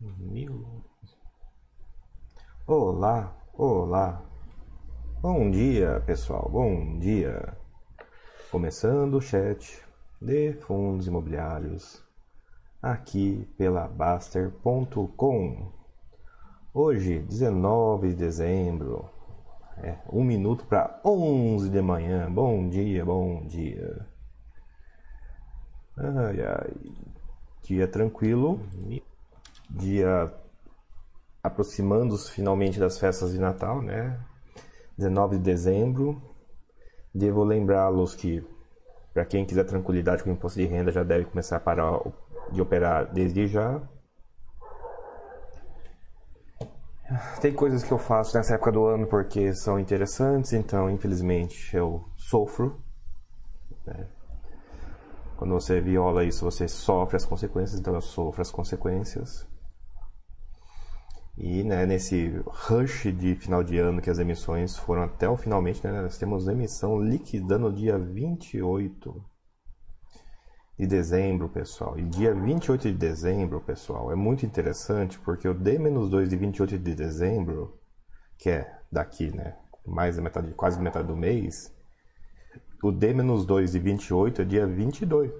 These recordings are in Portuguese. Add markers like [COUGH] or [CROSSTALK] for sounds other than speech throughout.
Mil... Olá, olá. Bom dia, pessoal. Bom dia. Começando o chat de fundos imobiliários aqui pela Baster.com. Hoje, 19 de dezembro, é um minuto para 11 de manhã. Bom dia, bom dia. Ai, ai. Dia tranquilo. Dia aproximando-se finalmente das festas de Natal, né? 19 de dezembro. Devo lembrá-los que, para quem quiser tranquilidade com o imposto de renda, já deve começar a parar de operar desde já. Tem coisas que eu faço nessa época do ano porque são interessantes, então infelizmente eu sofro. Né? Quando você viola isso, você sofre as consequências, então eu sofro as consequências. E né, nesse rush de final de ano que as emissões foram até o finalmente, né, nós temos emissão liquidando no dia 28 de dezembro, pessoal. E dia 28 de dezembro, pessoal, é muito interessante porque o D-2 de 28 de dezembro, que é daqui, né, mais da metade, quase metade do mês, o D-2 de 28 é dia 22.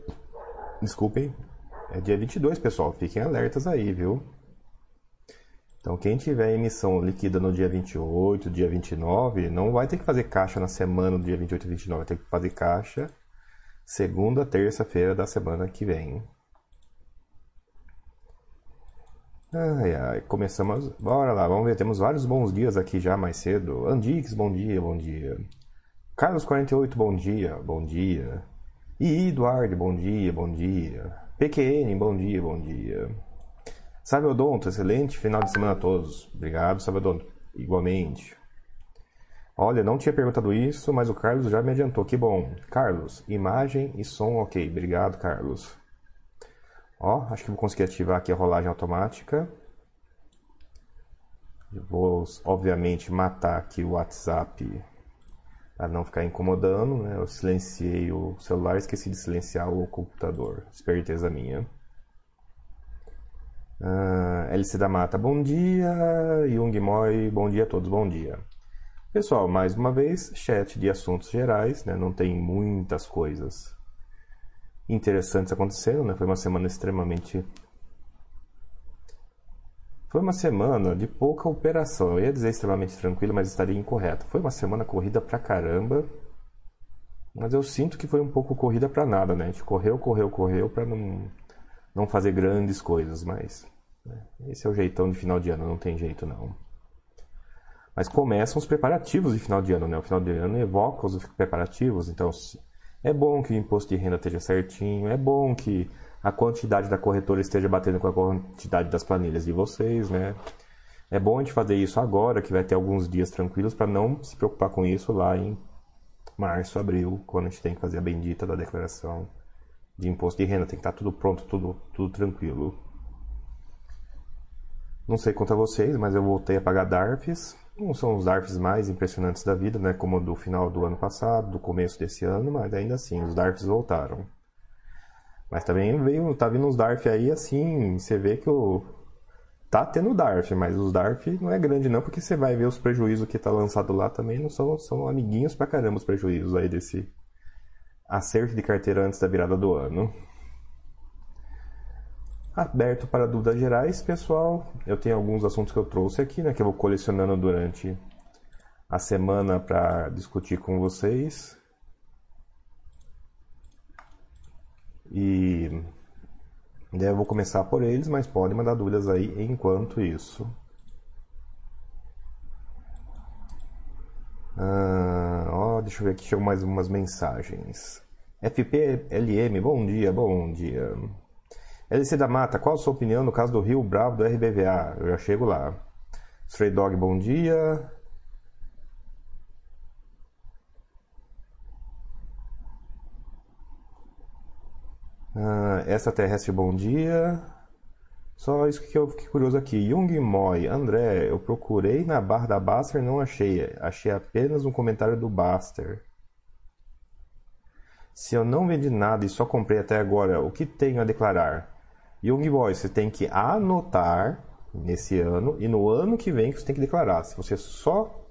Desculpem, é dia 22, pessoal. Fiquem alertas aí, viu? Então, quem tiver emissão líquida no dia 28, dia 29, não vai ter que fazer caixa na semana do dia 28 e 29, vai ter que fazer caixa segunda, terça-feira da semana que vem. Ai, ai, começamos. Bora lá, vamos ver. Temos vários bons dias aqui já mais cedo. Andix, bom dia, bom dia. Carlos48, bom dia, bom dia. E Eduardo, bom dia, bom dia. PQN, bom dia, bom dia. Sabe Odonto, excelente final de semana a todos. Obrigado, Sabe Odonto. Igualmente. Olha, não tinha perguntado isso, mas o Carlos já me adiantou. Que bom. Carlos, imagem e som ok. Obrigado, Carlos. Ó, acho que vou conseguir ativar aqui a rolagem automática. Vou, obviamente, matar aqui o WhatsApp para não ficar incomodando. Né? Eu silenciei o celular, esqueci de silenciar o computador. Esperteza minha. Uh, LC da Mata, bom dia. Jung Moy, bom dia a todos, bom dia. Pessoal, mais uma vez, chat de assuntos gerais, né? não tem muitas coisas interessantes acontecendo, né? Foi uma semana extremamente. Foi uma semana de pouca operação. Eu ia dizer extremamente tranquila, mas estaria incorreto. Foi uma semana corrida pra caramba. Mas eu sinto que foi um pouco corrida pra nada, né? A gente correu, correu, correu pra não não fazer grandes coisas, mas né, esse é o jeitão de final de ano, não tem jeito não. Mas começam os preparativos de final de ano, né? O final de ano evoca os preparativos, então é bom que o imposto de renda esteja certinho, é bom que a quantidade da corretora esteja batendo com a quantidade das planilhas de vocês, né? É bom a gente fazer isso agora, que vai ter alguns dias tranquilos, para não se preocupar com isso lá em março, abril, quando a gente tem que fazer a bendita da declaração de imposto de renda, tem que estar tudo pronto, tudo, tudo tranquilo. Não sei quanto a vocês, mas eu voltei a pagar DARFs. Não são os DARFs mais impressionantes da vida, né? Como do final do ano passado, do começo desse ano, mas ainda assim, os DARFs voltaram. Mas também veio, tá vindo uns DARF aí, assim, você vê que o... Tá tendo DARF, mas os DARF não é grande não, porque você vai ver os prejuízos que tá lançado lá também, não são, são amiguinhos pra caramba os prejuízos aí desse, acerto de carteira antes da virada do ano. Aberto para dúvidas gerais, pessoal. Eu tenho alguns assuntos que eu trouxe aqui, né, que eu vou colecionando durante a semana para discutir com vocês. E eu vou começar por eles, mas podem mandar dúvidas aí enquanto isso. Ah, ó, deixa eu ver aqui, chegou mais umas mensagens. FPLM, bom dia, bom dia. LC da Mata, qual a sua opinião no caso do Rio Bravo do RBVA? Eu já chego lá. Stray Dog, bom dia. Ah, essa terrestre, bom dia. Só isso que eu fiquei curioso aqui. Jung Moy, André, eu procurei na barra da Baster não achei. Achei apenas um comentário do Baster. Se eu não vendi nada e só comprei até agora, o que tenho a declarar? Young Boy, você tem que anotar nesse ano e no ano que vem que você tem que declarar. Se você só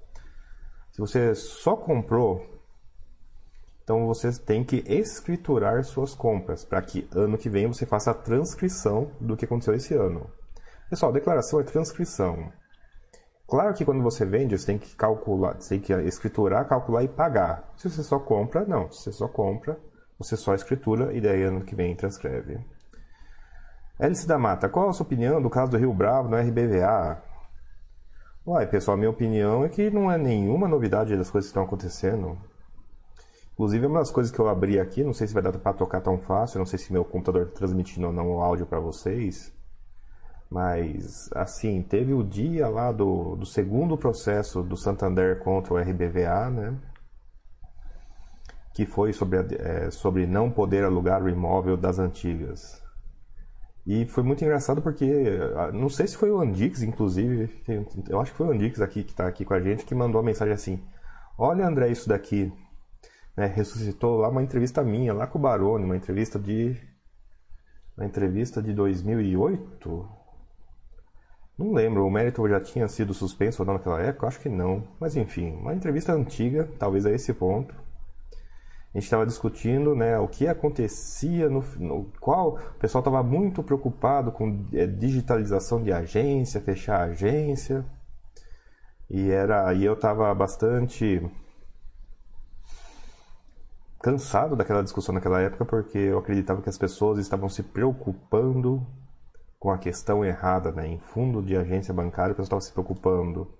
se você só comprou, então você tem que escriturar suas compras para que ano que vem você faça a transcrição do que aconteceu esse ano. Pessoal, declaração é transcrição. Claro que quando você vende, você tem que calcular, você tem que escriturar, calcular e pagar. Se você só compra, não. Se você só compra, você só escritura e daí ano que vem transcreve. Hélice da Mata, qual a sua opinião do caso do Rio Bravo no RBVA? Uai, pessoal, minha opinião é que não é nenhuma novidade das coisas que estão acontecendo. Inclusive, é uma das coisas que eu abri aqui, não sei se vai dar para tocar tão fácil, não sei se meu computador está transmitindo ou não o áudio para vocês. Mas, assim, teve o dia lá do, do segundo processo do Santander contra o RBVA, né? Que foi sobre, é, sobre não poder alugar o imóvel das antigas. E foi muito engraçado porque, não sei se foi o Andix, inclusive, eu acho que foi o Andix aqui que está aqui com a gente, que mandou a mensagem assim: Olha, André, isso daqui. Né, ressuscitou lá uma entrevista minha, lá com o Barone, uma entrevista de. Uma entrevista de 2008, não lembro, o mérito já tinha sido suspenso ou não naquela época? Acho que não. Mas enfim, uma entrevista antiga, talvez a esse ponto. A gente estava discutindo né, o que acontecia no, no qual o pessoal estava muito preocupado com é, digitalização de agência, fechar a agência. E era, e eu estava bastante cansado daquela discussão naquela época porque eu acreditava que as pessoas estavam se preocupando com a questão errada, né? Em fundo de agência bancária, o pessoal estava se preocupando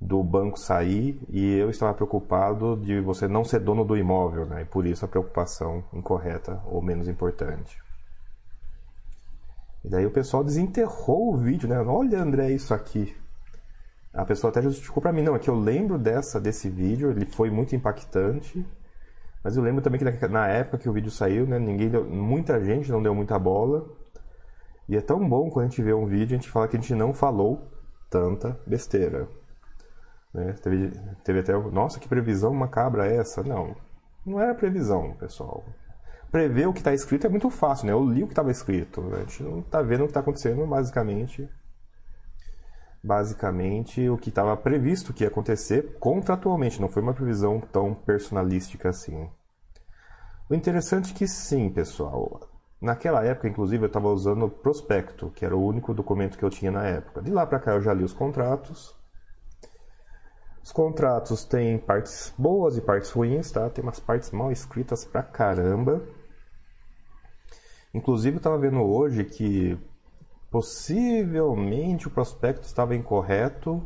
do banco sair e eu estava preocupado de você não ser dono do imóvel, né? E por isso a preocupação incorreta ou menos importante. E daí o pessoal desenterrou o vídeo, né? Olha, André, isso aqui. A pessoa até justificou para mim, não, é que eu lembro dessa desse vídeo, ele foi muito impactante. Mas eu lembro também que na época que o vídeo saiu, né, ninguém deu, muita gente não deu muita bola. E é tão bom quando a gente vê um vídeo a gente fala que a gente não falou tanta besteira. Né? Teve, teve até. Nossa, que previsão macabra é essa? Não. Não era previsão, pessoal. Prever o que está escrito é muito fácil, né? Eu li o que estava escrito. Né? A gente não está vendo o que está acontecendo, basicamente. Basicamente, o que estava previsto que ia acontecer contratualmente, não foi uma previsão tão personalística assim. O interessante é que sim, pessoal. Naquela época, inclusive, eu estava usando o prospecto, que era o único documento que eu tinha na época. De lá para cá eu já li os contratos. Os contratos têm partes boas e partes ruins, tá? Tem umas partes mal escritas pra caramba. Inclusive, eu estava vendo hoje que possivelmente o prospecto estava incorreto,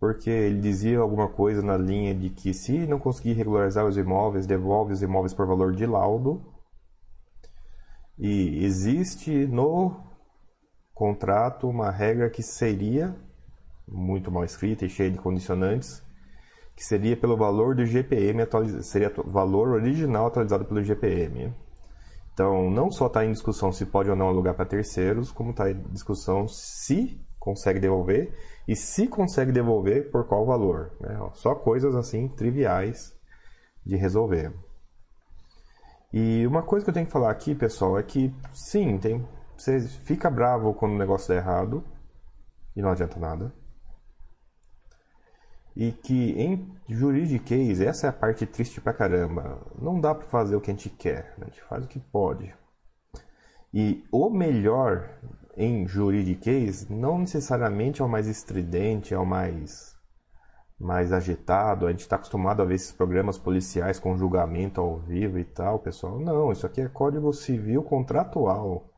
porque ele dizia alguma coisa na linha de que se não conseguir regularizar os imóveis, devolve os imóveis por valor de laudo. E existe no contrato uma regra que seria muito mal escrita e cheia de condicionantes, que seria pelo valor do GPM seria valor original atualizado pelo GPM. Então, não só está em discussão se pode ou não alugar para terceiros, como está em discussão se consegue devolver e se consegue devolver por qual valor. Né? Só coisas assim triviais de resolver. E uma coisa que eu tenho que falar aqui, pessoal, é que sim, tem, você fica bravo quando o negócio dá errado e não adianta nada. E que em juridiquês, essa é a parte triste pra caramba. Não dá pra fazer o que a gente quer, né? a gente faz o que pode. E o melhor em juridiquês não necessariamente é o mais estridente, é o mais mais agitado. A gente está acostumado a ver esses programas policiais com julgamento ao vivo e tal, pessoal. Não, isso aqui é Código Civil Contratual.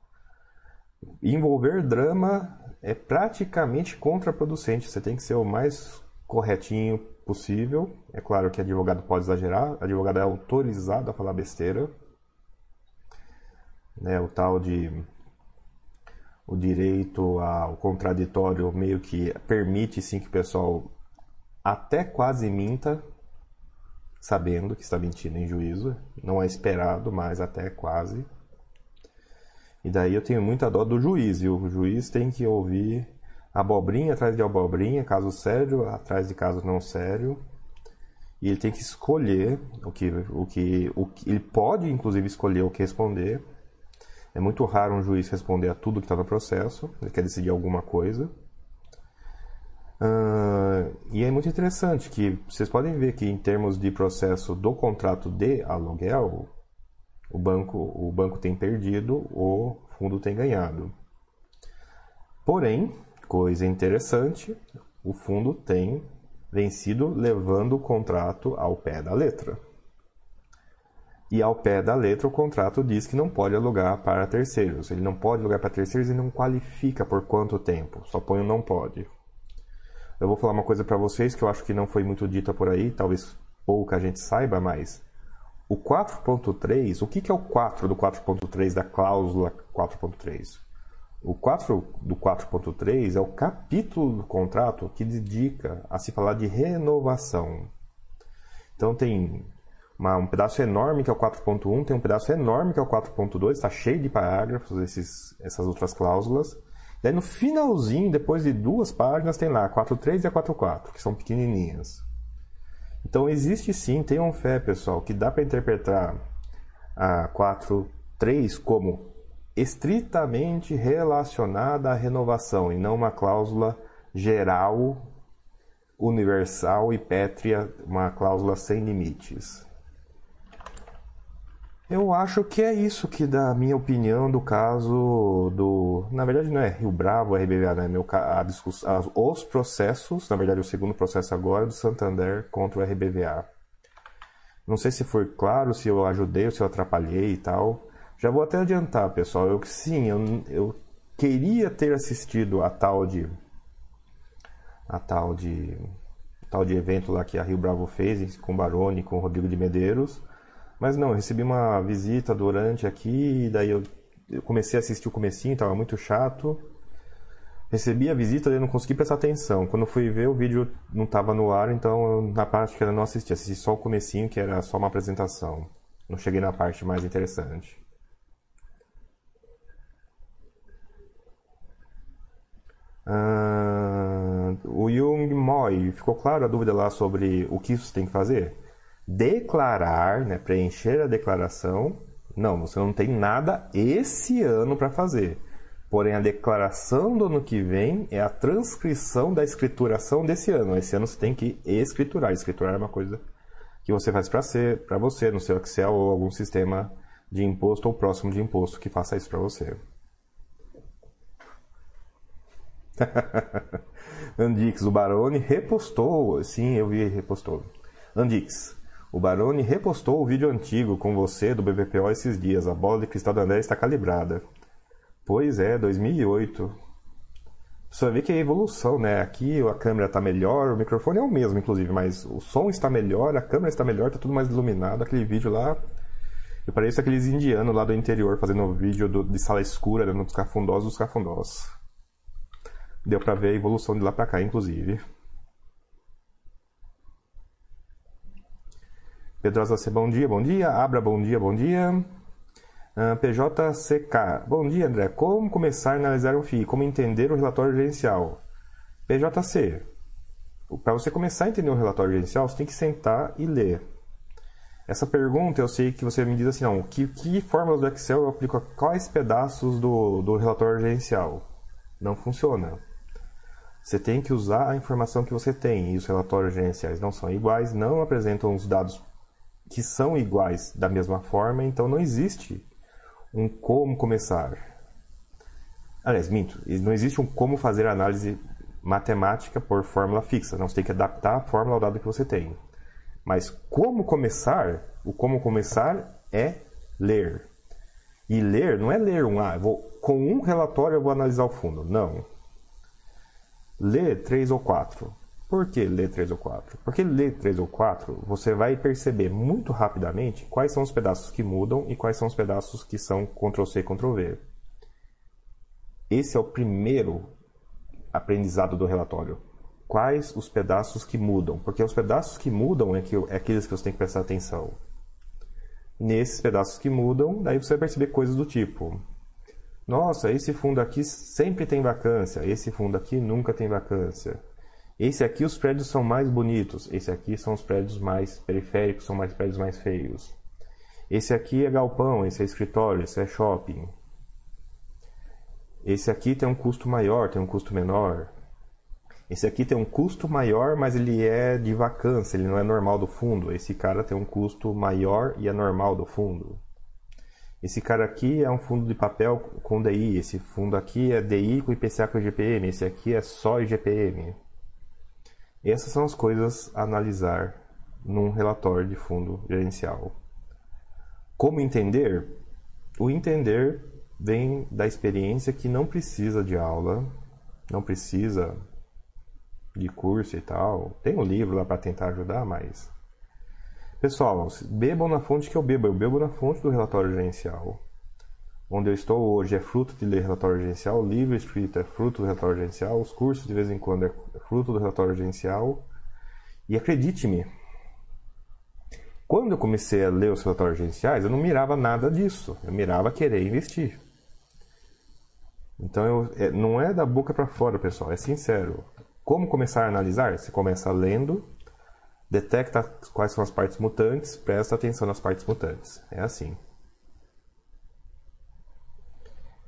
Envolver drama é praticamente contraproducente. Você tem que ser o mais corretinho possível. É claro que advogado pode exagerar, advogado é autorizado a falar besteira. Né, o tal de o direito ao contraditório meio que permite sim que o pessoal até quase minta, sabendo que está mentindo em juízo. Não é esperado, mas até quase. E daí eu tenho muita dó do juiz, e o juiz tem que ouvir abobrinha atrás de abobrinha, caso sério atrás de caso não sério. E ele tem que escolher o que, o que, o que ele pode inclusive escolher o que responder. É muito raro um juiz responder a tudo que está no processo, ele quer decidir alguma coisa. Uh, e é muito interessante que vocês podem ver que em termos de processo do contrato de aluguel, o banco, o banco tem perdido, o fundo tem ganhado. Porém, coisa interessante, o fundo tem vencido levando o contrato ao pé da letra. E ao pé da letra, o contrato diz que não pode alugar para terceiros. Ele não pode alugar para terceiros e não qualifica por quanto tempo. Só põe o não pode. Eu vou falar uma coisa para vocês que eu acho que não foi muito dita por aí, talvez pouca gente saiba, mas o 4.3, o que, que é o 4 do 4.3 da cláusula 4.3? O 4 do 4.3 é o capítulo do contrato que dedica a se falar de renovação. Então tem uma, um pedaço enorme que é o 4.1, tem um pedaço enorme que é o 4.2, está cheio de parágrafos, esses, essas outras cláusulas. Daí no finalzinho, depois de duas páginas, tem lá a 4.3 e a 4.4, que são pequenininhas. Então existe sim, tenham fé, pessoal, que dá para interpretar a 4.3 como estritamente relacionada à renovação e não uma cláusula geral, universal e pétrea, uma cláusula sem limites. Eu acho que é isso que dá a minha opinião do caso do. Na verdade, não é Rio Bravo, RBVA, né? Meu, a discussão, os processos, na verdade, o segundo processo agora do Santander contra o RBVA. Não sei se foi claro, se eu ajudei ou se eu atrapalhei e tal. Já vou até adiantar, pessoal. Eu sim, eu, eu queria ter assistido a tal de. a tal de. tal de evento lá que a Rio Bravo fez com o Baroni, com o Rodrigo de Medeiros mas não, eu recebi uma visita durante aqui, daí eu, eu comecei a assistir o comecinho, estava muito chato. Recebi a visita e não consegui prestar atenção. Quando fui ver, o vídeo não estava no ar, então eu, na parte que eu não assisti. Assisti só o comecinho, que era só uma apresentação. Não cheguei na parte mais interessante. Uh, o Jung Moy, ficou claro a dúvida lá sobre o que isso tem que fazer? declarar, né, preencher a declaração. Não, você não tem nada esse ano para fazer. Porém, a declaração do ano que vem é a transcrição da escrituração desse ano. Esse ano você tem que escriturar. Escriturar é uma coisa que você faz para você, no seu Excel ou algum sistema de imposto ou próximo de imposto que faça isso para você. [LAUGHS] Andix, o Barone repostou. Sim, eu vi, repostou. Andix, o Baroni repostou o vídeo antigo com você do BBPO esses dias. A bola de cristal do André está calibrada. Pois é, 2008. Você ver que é evolução, né? Aqui a câmera está melhor, o microfone é o mesmo, inclusive, mas o som está melhor, a câmera está melhor, está tudo mais iluminado. Aquele vídeo lá, eu pareço aqueles indianos lá do interior fazendo um vídeo do, de sala escura, dando dos cafundós dos cafundós. Deu para ver a evolução de lá para cá, inclusive. Pedrosa C, bom dia, bom dia. Abra, bom dia, bom dia. Ah, PJCK, bom dia, André. Como começar a analisar um FII? Como entender o relatório gerencial? PJC, para você começar a entender o relatório gerencial, você tem que sentar e ler. Essa pergunta eu sei que você me diz assim, não, que, que fórmulas do Excel eu aplico a quais pedaços do, do relatório gerencial? Não funciona. Você tem que usar a informação que você tem e os relatórios gerenciais não são iguais, não apresentam os dados que são iguais da mesma forma, então não existe um como começar. Aliás, minto, não existe um como fazer análise matemática por fórmula fixa, não você tem que adaptar a fórmula ao dado que você tem. Mas como começar, o como começar é ler. E ler não é ler um, ah, vou, com um relatório eu vou analisar o fundo. Não. Ler três ou quatro. Por que ler 3 ou 4? Porque ler 3 ou 4, você vai perceber muito rapidamente quais são os pedaços que mudam e quais são os pedaços que são Ctrl-C, Ctrl-V. Esse é o primeiro aprendizado do relatório. Quais os pedaços que mudam? Porque os pedaços que mudam é, que, é aqueles que você tem que prestar atenção. Nesses pedaços que mudam, daí você vai perceber coisas do tipo: Nossa, esse fundo aqui sempre tem vacância, esse fundo aqui nunca tem vacância. Esse aqui os prédios são mais bonitos, esse aqui são os prédios mais periféricos, são mais prédios mais feios. Esse aqui é galpão, esse é escritório, esse é shopping. Esse aqui tem um custo maior, tem um custo menor. Esse aqui tem um custo maior, mas ele é de vacância, ele não é normal do fundo. Esse cara tem um custo maior e é normal do fundo. Esse cara aqui é um fundo de papel com DI, esse fundo aqui é DI com IPCA com IGPM, esse aqui é só IGPM. Essas são as coisas a analisar num relatório de fundo gerencial. Como entender? O entender vem da experiência que não precisa de aula, não precisa de curso e tal. Tem um livro lá para tentar ajudar, mas Pessoal, bebam na fonte que eu bebo. Eu bebo na fonte do relatório gerencial. Onde eu estou hoje é fruto de ler relatório gerencial, o livro escrito é fruto do relatório gerencial, os cursos de vez em quando é fruto do relatório gerencial. E acredite-me, quando eu comecei a ler os relatórios gerenciais, eu não mirava nada disso. Eu mirava querer investir. Então eu, é, não é da boca para fora, pessoal, é sincero. Como começar a analisar? Você começa lendo detecta quais são as partes mutantes, presta atenção nas partes mutantes. É assim.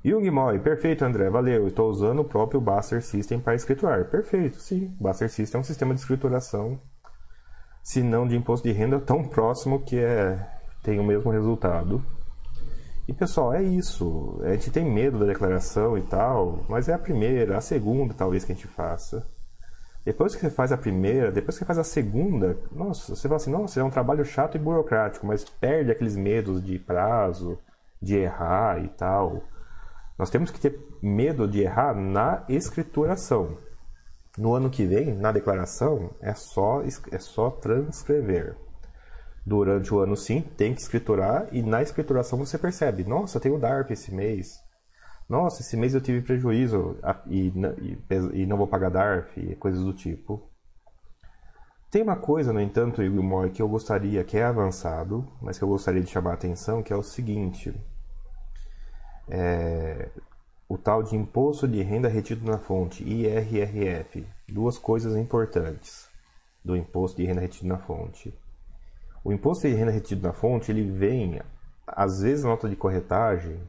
Jung Moy, perfeito André, valeu. Estou usando o próprio Buster System para escriturar. Perfeito, sim. Buster System é um sistema de escrituração, se não de imposto de renda, tão próximo que é, tem o mesmo resultado. E pessoal, é isso. A gente tem medo da declaração e tal, mas é a primeira, a segunda talvez que a gente faça. Depois que você faz a primeira, depois que você faz a segunda, nossa, você fala assim, nossa, é um trabalho chato e burocrático, mas perde aqueles medos de prazo, de errar e tal. Nós temos que ter medo de errar na escrituração. No ano que vem, na declaração, é só, é só transcrever. Durante o ano, sim, tem que escriturar e na escrituração você percebe: nossa, tem o DARP esse mês, nossa, esse mês eu tive prejuízo e, e, e não vou pagar DARF e coisas do tipo. Tem uma coisa, no entanto, Igor que eu gostaria, que é avançado, mas que eu gostaria de chamar a atenção, que é o seguinte. É, o tal de Imposto de Renda Retido na Fonte, IRRF. Duas coisas importantes do Imposto de Renda Retido na Fonte. O Imposto de Renda Retido na Fonte, ele vem, às vezes, na nota de corretagem,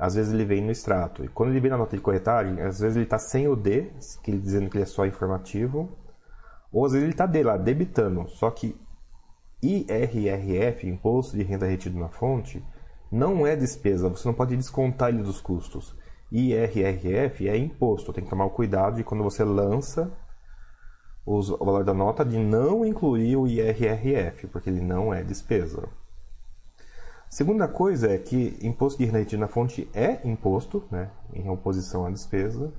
às vezes ele vem no extrato. E quando ele vem na nota de corretagem, às vezes ele está sem o D, que ele dizendo que ele é só informativo, ou às vezes ele está D lá, debitando. Só que IRRF, Imposto de Renda Retido na Fonte, não é despesa, você não pode descontar ele dos custos. IRRF é imposto, tem que tomar o cuidado de quando você lança o valor da nota de não incluir o IRRF, porque ele não é despesa. Segunda coisa é que imposto de renda retida na fonte é imposto, né, em oposição à despesa.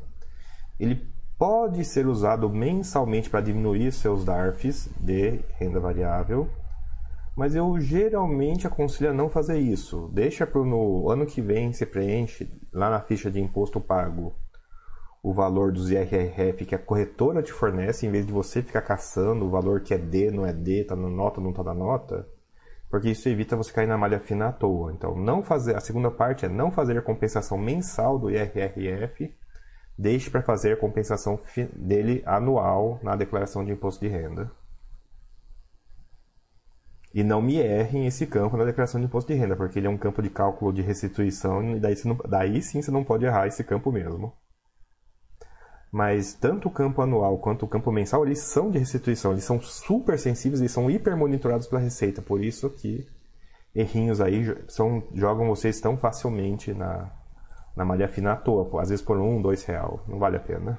Ele pode ser usado mensalmente para diminuir seus DARFs de renda variável, mas eu geralmente aconselho a não fazer isso. Deixa para no ano que vem você preenche lá na ficha de imposto pago o valor dos IRRF que a corretora te fornece, em vez de você ficar caçando o valor que é D, não é D, está na nota, não está na nota porque isso evita você cair na malha fina à toa. Então, não fazer a segunda parte é não fazer a compensação mensal do IRRF, deixe para fazer a compensação dele anual na declaração de imposto de renda. E não me erre esse campo na declaração de imposto de renda, porque ele é um campo de cálculo de restituição e daí, não, daí sim você não pode errar esse campo mesmo mas tanto o campo anual quanto o campo mensal, eles são de restituição, eles são super sensíveis, eles são hiper monitorados pela Receita, por isso que errinhos aí são, jogam vocês tão facilmente na, na malha fina à toa, às vezes por um, dois real, não vale a pena.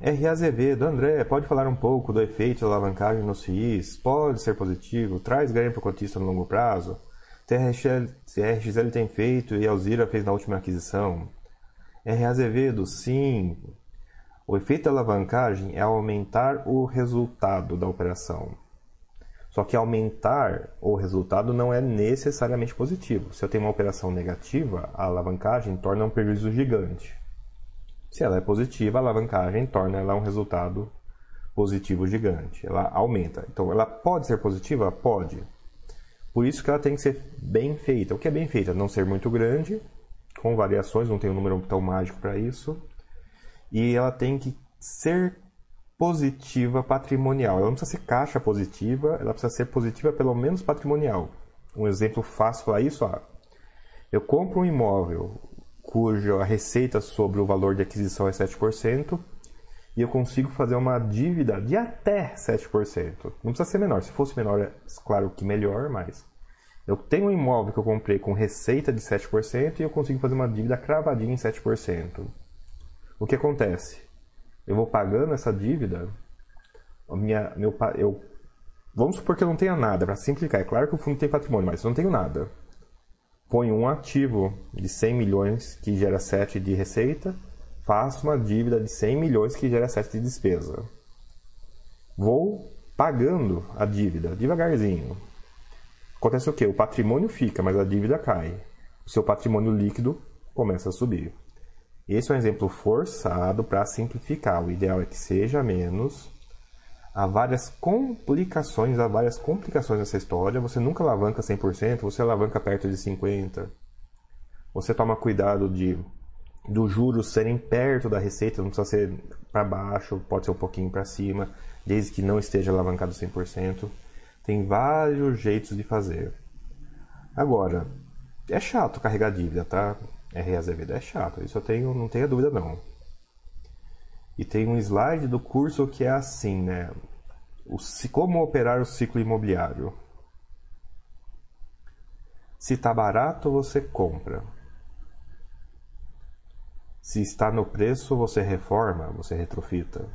R. Azevedo, André, pode falar um pouco do efeito da alavancagem nos FIIs? Pode ser positivo? Traz ganho para o cotista no longo prazo? TRXL, tem feito e Alzira fez na última aquisição. R. Azevedo, sim. O efeito da alavancagem é aumentar o resultado da operação. Só que aumentar o resultado não é necessariamente positivo. Se eu tenho uma operação negativa, a alavancagem torna um prejuízo gigante. Se ela é positiva, a alavancagem torna ela um resultado positivo gigante. Ela aumenta. Então, ela pode ser positiva? Pode. Por isso que ela tem que ser bem feita. O que é bem feita? Não ser muito grande, com variações, não tem um número tão mágico para isso. E ela tem que ser positiva patrimonial. Ela não precisa ser caixa positiva, ela precisa ser positiva pelo menos patrimonial. Um exemplo fácil para isso, ó, Eu compro um imóvel cuja receita sobre o valor de aquisição é 7%, e eu consigo fazer uma dívida de até 7%. Não precisa ser menor. Se fosse menor, é claro que melhor, mas eu tenho um imóvel que eu comprei com receita de 7% e eu consigo fazer uma dívida cravadinha em 7%. O que acontece? Eu vou pagando essa dívida, minha, meu, eu, vamos supor que eu não tenha nada, para simplificar. É claro que o fundo tem patrimônio, mas eu não tenho nada. Ponho um ativo de 100 milhões que gera 7 de receita faço uma dívida de 100 milhões que gera 7 de despesa. Vou pagando a dívida devagarzinho. Acontece o quê? O patrimônio fica, mas a dívida cai. O seu patrimônio líquido começa a subir. Esse é um exemplo forçado para simplificar. O ideal é que seja menos. Há várias complicações, há várias complicações nessa história. Você nunca alavanca 100%, você alavanca perto de 50%. Você toma cuidado de dos juros serem perto da receita, não precisa ser para baixo, pode ser um pouquinho para cima, desde que não esteja alavancado 100%. Tem vários jeitos de fazer. Agora, é chato carregar dívida, tá? R. Azevedo é chato, isso eu tenho, não tenho dúvida não. E tem um slide do curso que é assim, né? O, como operar o ciclo imobiliário. Se está barato, você compra. Se está no preço, você reforma, você retrofita.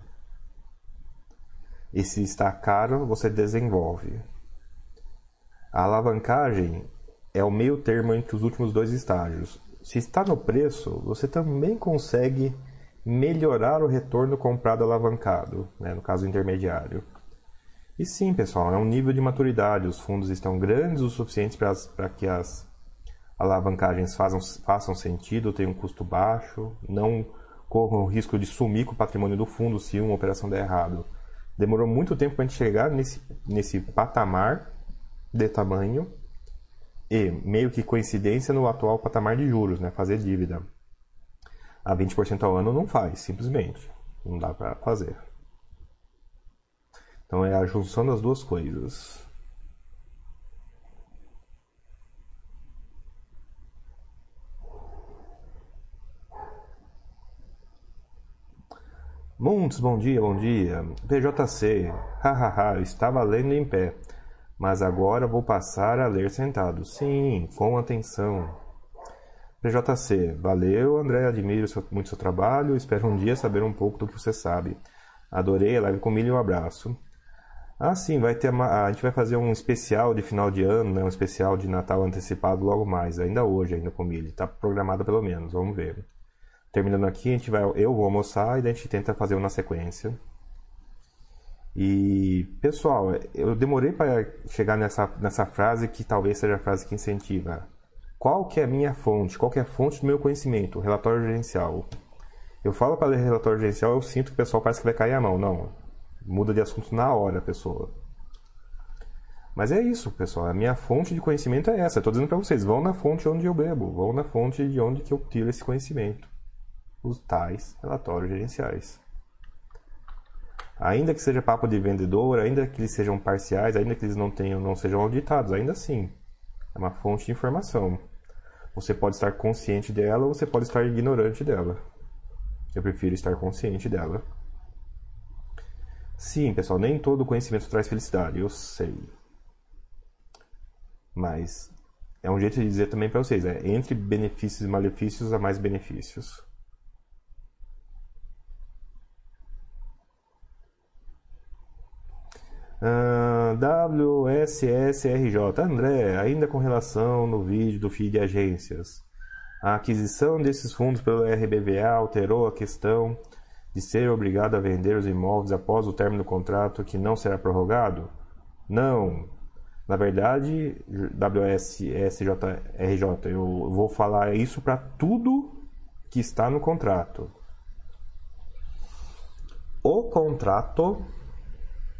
E se está caro, você desenvolve. A alavancagem é o meio termo entre os últimos dois estágios. Se está no preço, você também consegue melhorar o retorno comprado alavancado, né, no caso intermediário. E sim, pessoal, é um nível de maturidade. Os fundos estão grandes o suficiente para que as alavancagens façam, façam sentido, tenham um custo baixo, não corram o risco de sumir com o patrimônio do fundo se uma operação der errado. Demorou muito tempo para a gente chegar nesse, nesse patamar de tamanho e meio que coincidência no atual patamar de juros, né? fazer dívida. A 20% ao ano não faz, simplesmente. Não dá para fazer. Então é a junção das duas coisas. Montes, bom dia, bom dia. PJC, hahaha, [LAUGHS] estava lendo em pé, mas agora vou passar a ler sentado. Sim, com atenção. PJC, valeu, André, admiro muito seu trabalho, espero um dia saber um pouco do que você sabe. Adorei a live com milho e um abraço. Ah, sim, vai ter uma, a gente vai fazer um especial de final de ano, né, um especial de Natal antecipado logo mais, ainda hoje, ainda com milho. Está programado pelo menos, vamos ver. Terminando aqui, a gente vai, eu vou almoçar e a gente tenta fazer uma sequência. E, pessoal, eu demorei para chegar nessa, nessa frase que talvez seja a frase que incentiva. Qual que é a minha fonte? Qual que é a fonte do meu conhecimento? Relatório gerencial. Eu falo para ler relatório gerencial, eu sinto que o pessoal parece que vai cair a mão. Não. Muda de assunto na hora pessoa. Mas é isso, pessoal. A minha fonte de conhecimento é essa. Estou dizendo para vocês, vão na fonte onde eu bebo. Vão na fonte de onde que eu tiro esse conhecimento os tais relatórios gerenciais. Ainda que seja papo de vendedor, ainda que eles sejam parciais, ainda que eles não tenham, não sejam auditados, ainda assim é uma fonte de informação. Você pode estar consciente dela ou você pode estar ignorante dela. Eu prefiro estar consciente dela. Sim, pessoal, nem todo conhecimento traz felicidade, eu sei. Mas é um jeito de dizer também para vocês, é entre benefícios e malefícios há mais benefícios. Uh, WSSRJ. André, ainda com relação no vídeo do FII de agências. A aquisição desses fundos pelo RBVA alterou a questão de ser obrigado a vender os imóveis após o término do contrato que não será prorrogado? Não. Na verdade, WSSRJ, eu vou falar isso para tudo que está no contrato. O contrato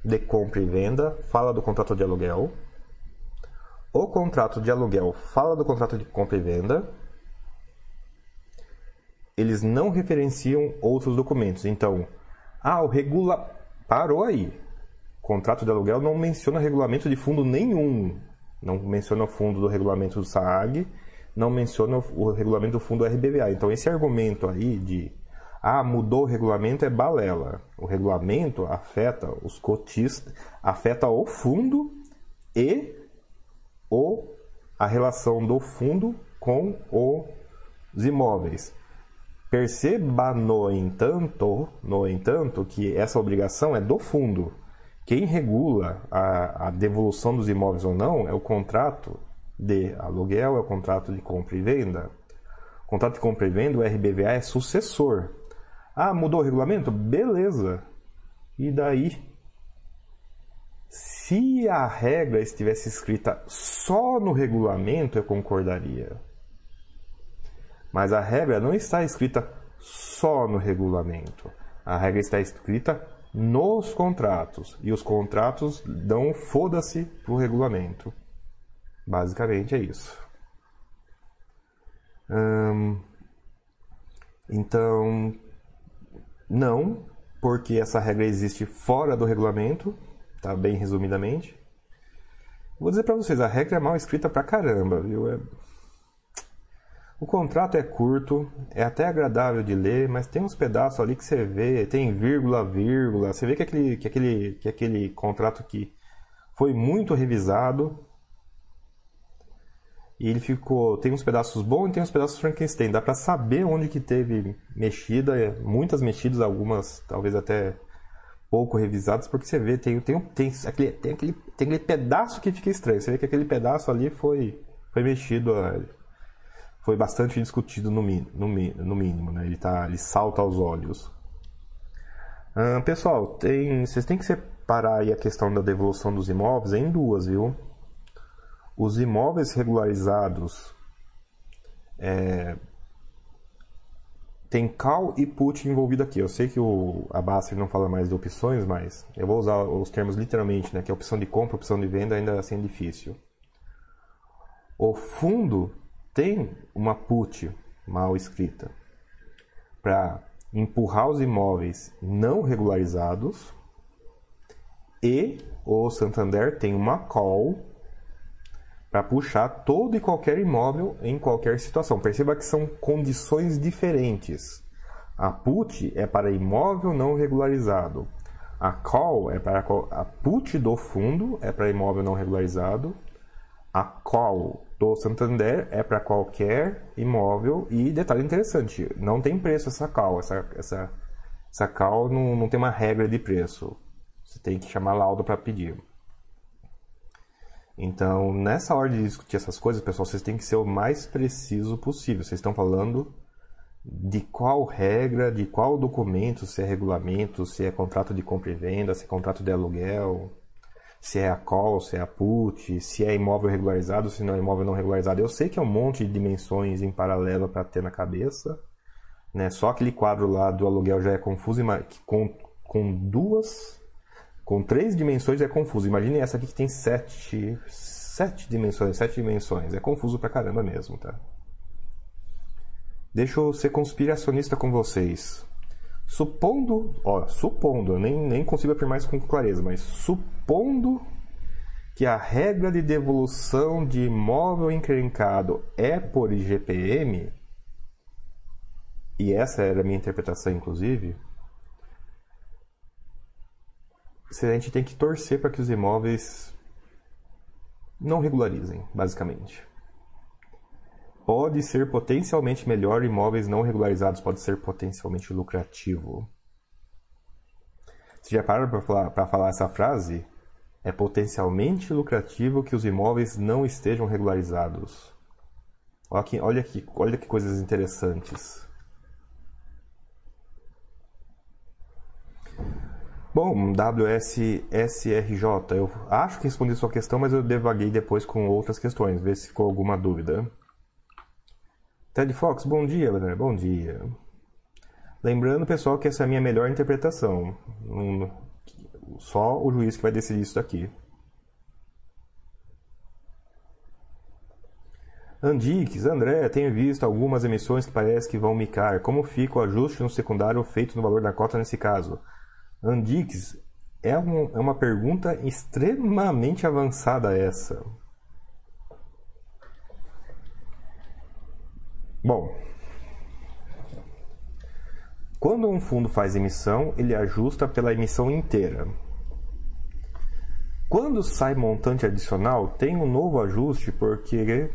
de compra e venda fala do contrato de aluguel. O contrato de aluguel fala do contrato de compra e venda. Eles não referenciam outros documentos. Então, ah, o regula parou aí. O contrato de aluguel não menciona regulamento de fundo nenhum. Não menciona o fundo do regulamento do SAAG, não menciona o regulamento do fundo RBVA. Então esse argumento aí de ah, mudou o regulamento é balela. O regulamento afeta os cotistas, afeta o fundo e o, a relação do fundo com os imóveis. Perceba, no entanto, no entanto, que essa obrigação é do fundo. Quem regula a, a devolução dos imóveis ou não é o contrato de aluguel, é o contrato de compra e venda. O contrato de compra e venda, o RBVA, é sucessor. Ah, mudou o regulamento? Beleza. E daí? Se a regra estivesse escrita só no regulamento, eu concordaria. Mas a regra não está escrita só no regulamento. A regra está escrita nos contratos. E os contratos dão foda-se pro regulamento. Basicamente é isso. Hum, então, não, porque essa regra existe fora do regulamento, tá bem resumidamente. Vou dizer para vocês, a regra é mal escrita pra caramba, viu? É... O contrato é curto, é até agradável de ler, mas tem uns pedaços ali que você vê, tem vírgula, vírgula, você vê que aquele, que aquele, que aquele contrato que foi muito revisado, e ele ficou. Tem uns pedaços bons e tem uns pedaços Frankenstein. Dá para saber onde que teve mexida, é, muitas mexidas, algumas talvez até pouco revisadas, porque você vê, tem, tem, tem, aquele, tem, aquele, tem aquele pedaço que fica estranho. Você vê que aquele pedaço ali foi, foi mexido, foi bastante discutido no, no, no mínimo, né? Ele, tá, ele salta aos olhos. Ah, pessoal, tem, vocês têm que separar aí a questão da devolução dos imóveis em duas, viu? Os imóveis regularizados é, tem call e put envolvido aqui. Eu sei que o, a Basser não fala mais de opções, mas eu vou usar os termos literalmente, né? Que é opção de compra, opção de venda, ainda assim é difícil. O fundo tem uma put mal escrita para empurrar os imóveis não regularizados e o Santander tem uma call para puxar todo e qualquer imóvel em qualquer situação. Perceba que são condições diferentes. A put é para imóvel não regularizado. A call é para a put do fundo é para imóvel não regularizado. A call do Santander é para qualquer imóvel e detalhe interessante, não tem preço essa call, essa essa essa call não, não tem uma regra de preço. Você tem que chamar laudo para pedir. Então, nessa hora de discutir essas coisas, pessoal, vocês têm que ser o mais preciso possível. Vocês estão falando de qual regra, de qual documento, se é regulamento, se é contrato de compra e venda, se é contrato de aluguel, se é a call, se é a put, se é imóvel regularizado, se não é imóvel não regularizado. Eu sei que é um monte de dimensões em paralelo para ter na cabeça. Né? Só aquele quadro lá do aluguel já é confuso com, com duas com três dimensões é confuso. Imagine essa aqui que tem sete, sete dimensões, sete dimensões. É confuso pra caramba mesmo, tá? Deixa eu ser conspiracionista com vocês. Supondo, ó, supondo, eu nem, nem consigo afirmar isso com clareza, mas supondo que a regra de devolução de imóvel encrencado é por IGPM, e essa era a minha interpretação, inclusive, a gente tem que torcer para que os imóveis não regularizem, basicamente. Pode ser potencialmente melhor, imóveis não regularizados pode ser potencialmente lucrativo. Você já para para falar, falar essa frase? É potencialmente lucrativo que os imóveis não estejam regularizados. Olha que, olha que, olha que coisas interessantes. Bom, WSSRJ, eu acho que respondi sua questão, mas eu devaguei depois com outras questões, ver se ficou alguma dúvida. Ted Fox, bom dia, Leonardo. Bom dia. Lembrando, pessoal, que essa é a minha melhor interpretação. Só o juiz que vai decidir isso daqui. Andix, André, tenho visto algumas emissões que parece que vão micar. Como fica o ajuste no secundário feito no valor da cota nesse caso? Andix, é, um, é uma pergunta extremamente avançada essa. Bom, quando um fundo faz emissão, ele ajusta pela emissão inteira. Quando sai montante adicional, tem um novo ajuste porque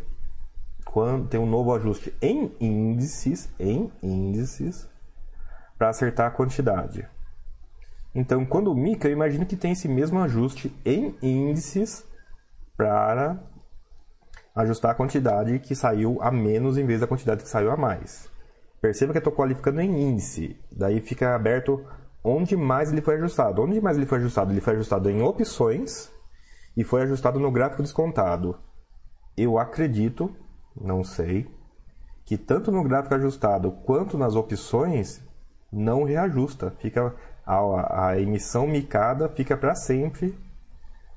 quando tem um novo ajuste em índices, em índices, para acertar a quantidade. Então, quando o MICA, eu imagino que tem esse mesmo ajuste em índices para ajustar a quantidade que saiu a menos em vez da quantidade que saiu a mais. Perceba que eu estou qualificando em índice. Daí fica aberto onde mais ele foi ajustado. Onde mais ele foi ajustado? Ele foi ajustado em opções e foi ajustado no gráfico descontado. Eu acredito, não sei, que tanto no gráfico ajustado quanto nas opções não reajusta. Fica a, a emissão micada fica para sempre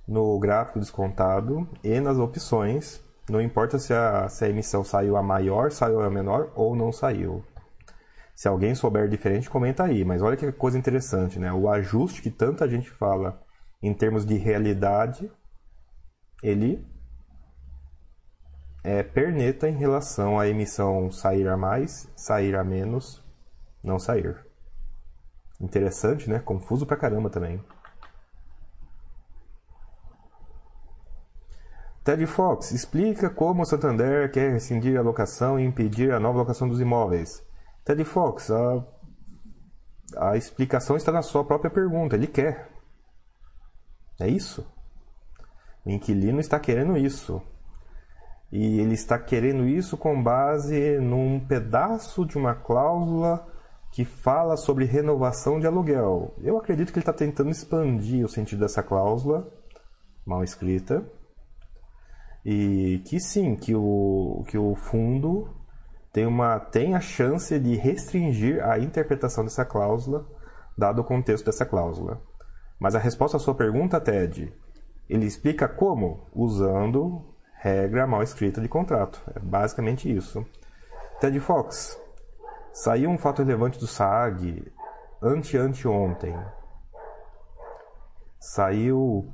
no gráfico descontado e nas opções. Não importa se a, se a emissão saiu a maior, saiu a menor ou não saiu. Se alguém souber diferente, comenta aí. Mas olha que coisa interessante, né? O ajuste que tanta gente fala em termos de realidade, ele é perneta em relação à emissão sair a mais, sair a menos, não sair. Interessante, né? Confuso pra caramba também. Ted Fox explica como o Santander quer rescindir a locação e impedir a nova locação dos imóveis. Ted Fox, a, a explicação está na sua própria pergunta. Ele quer. É isso. O inquilino está querendo isso. E ele está querendo isso com base num pedaço de uma cláusula que fala sobre renovação de aluguel. Eu acredito que ele está tentando expandir o sentido dessa cláusula, mal escrita, e que sim, que o, que o fundo tem, uma, tem a chance de restringir a interpretação dessa cláusula, dado o contexto dessa cláusula. Mas a resposta à sua pergunta, Ted, ele explica como? Usando regra mal escrita de contrato. É basicamente isso. Ted Fox, saiu um fato relevante do SAG ante-anteontem. Saiu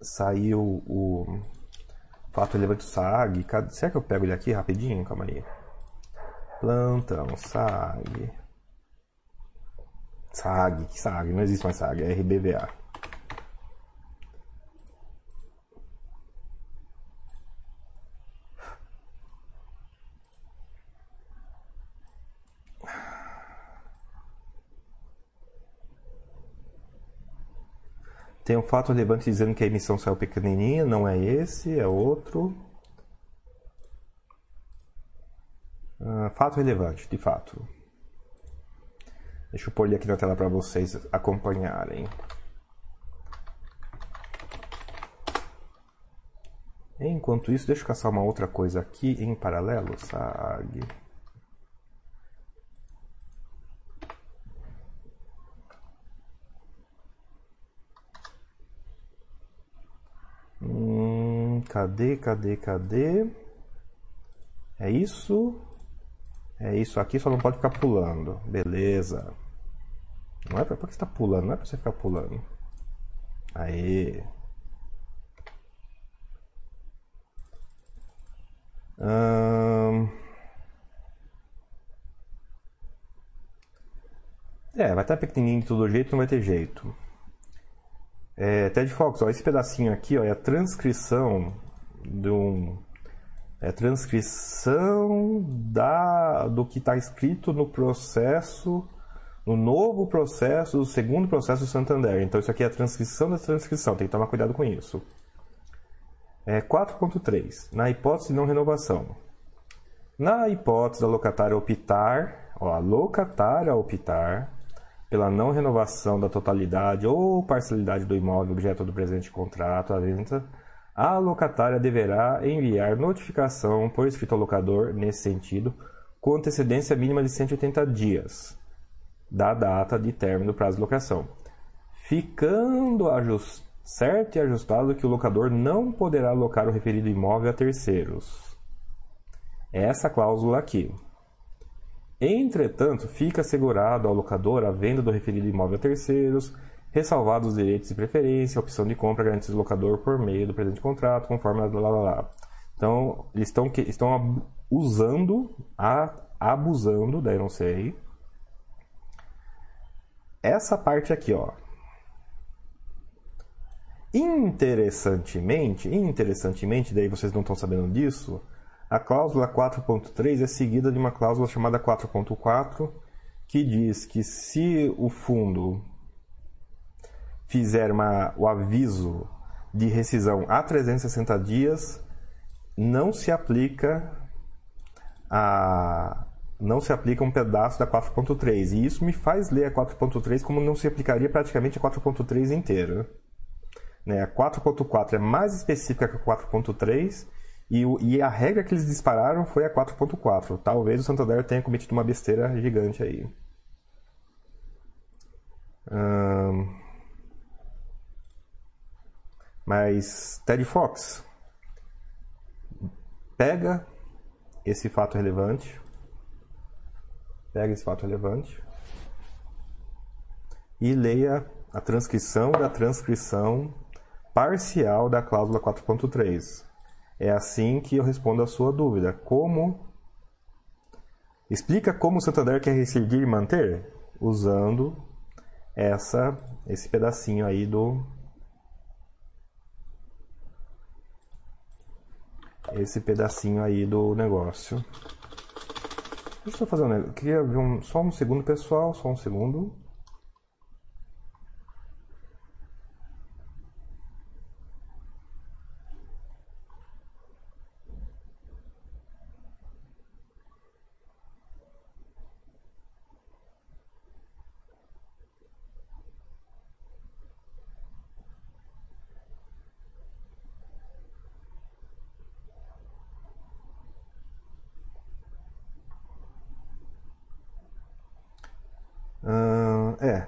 saiu o fato relevante do SAG. Será que eu pego ele aqui rapidinho? Calma aí. Plantão, SAG. SAG, que SAG? Não existe mais SAG, é RBVA. Tem um fato relevante dizendo que a emissão saiu pequenininha, não é esse, é outro. Uh, fato relevante, de fato. Deixa eu pôr ele aqui na tela para vocês acompanharem. Enquanto isso, deixa eu caçar uma outra coisa aqui em paralelo, SAG. Hum, cadê, cadê, cadê? É isso? É isso aqui, só não pode ficar pulando. Beleza. Não é pra... Por que você tá pulando? Não é pra você ficar pulando. Aê. Hum... É, vai estar pequenininho de todo jeito, não vai ter jeito. É, Ted Fox, ó, esse pedacinho aqui ó, é a transcrição de um é transcrição da, do que está escrito no processo, no novo processo, do segundo processo do Santander. Então, isso aqui é a transcrição da transcrição, tem que tomar cuidado com isso. É 4.3. Na hipótese de não renovação. Na hipótese da locatária optar, ó, a locatária optar pela não renovação da totalidade ou parcialidade do imóvel objeto do presente contrato à venda, a locatária deverá enviar notificação por escrito ao locador nesse sentido com antecedência mínima de 180 dias da data de término do prazo de locação, ficando certo e ajustado que o locador não poderá alocar o referido imóvel a terceiros. Essa cláusula aqui. Entretanto, fica assegurado ao locador a venda do referido imóvel a terceiros, ressalvados os direitos de preferência, opção de compra garantida ao locador por meio do presente contrato, conforme lá, lá, lá. Então, eles estão, estão usando, a, abusando da não sei. Essa parte aqui, ó. Interessantemente, interessantemente, daí vocês não estão sabendo disso, a cláusula 4.3 é seguida de uma cláusula chamada 4.4, que diz que se o fundo fizer uma, o aviso de rescisão a 360 dias, não se aplica a não se aplica um pedaço da 4.3. E isso me faz ler a 4.3 como não se aplicaria praticamente a 4.3 inteira. Né? A 4.4 é mais específica que a 4.3 e, e a regra que eles dispararam foi a 4.4. Talvez o Santander tenha cometido uma besteira gigante aí. Mas Ted Fox pega esse fato relevante, pega esse fato relevante e leia a transcrição da transcrição parcial da cláusula 4.3. É assim que eu respondo a sua dúvida. Como explica como o Santander quer rescindir e manter usando essa esse pedacinho aí do esse pedacinho aí do negócio. Deixa eu fazer um negócio. Queria ver um, só um segundo, pessoal. Só um segundo.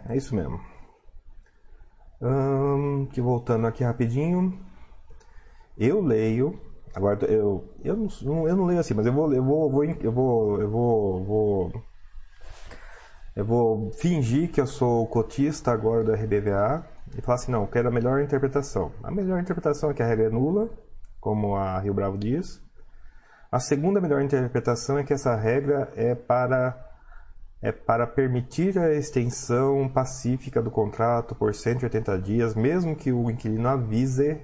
É isso mesmo. Hum, que voltando aqui rapidinho. Eu leio. Agora eu, eu, não, eu não leio assim, mas eu vou, eu vou, vou eu vou, eu vou, vou, eu vou fingir que eu sou cotista agora do RBVA e falar assim, não, eu quero a melhor interpretação. A melhor interpretação é que a regra é nula, como a Rio Bravo diz. A segunda melhor interpretação é que essa regra é para é para permitir a extensão pacífica do contrato por 180 dias, mesmo que o inquilino avise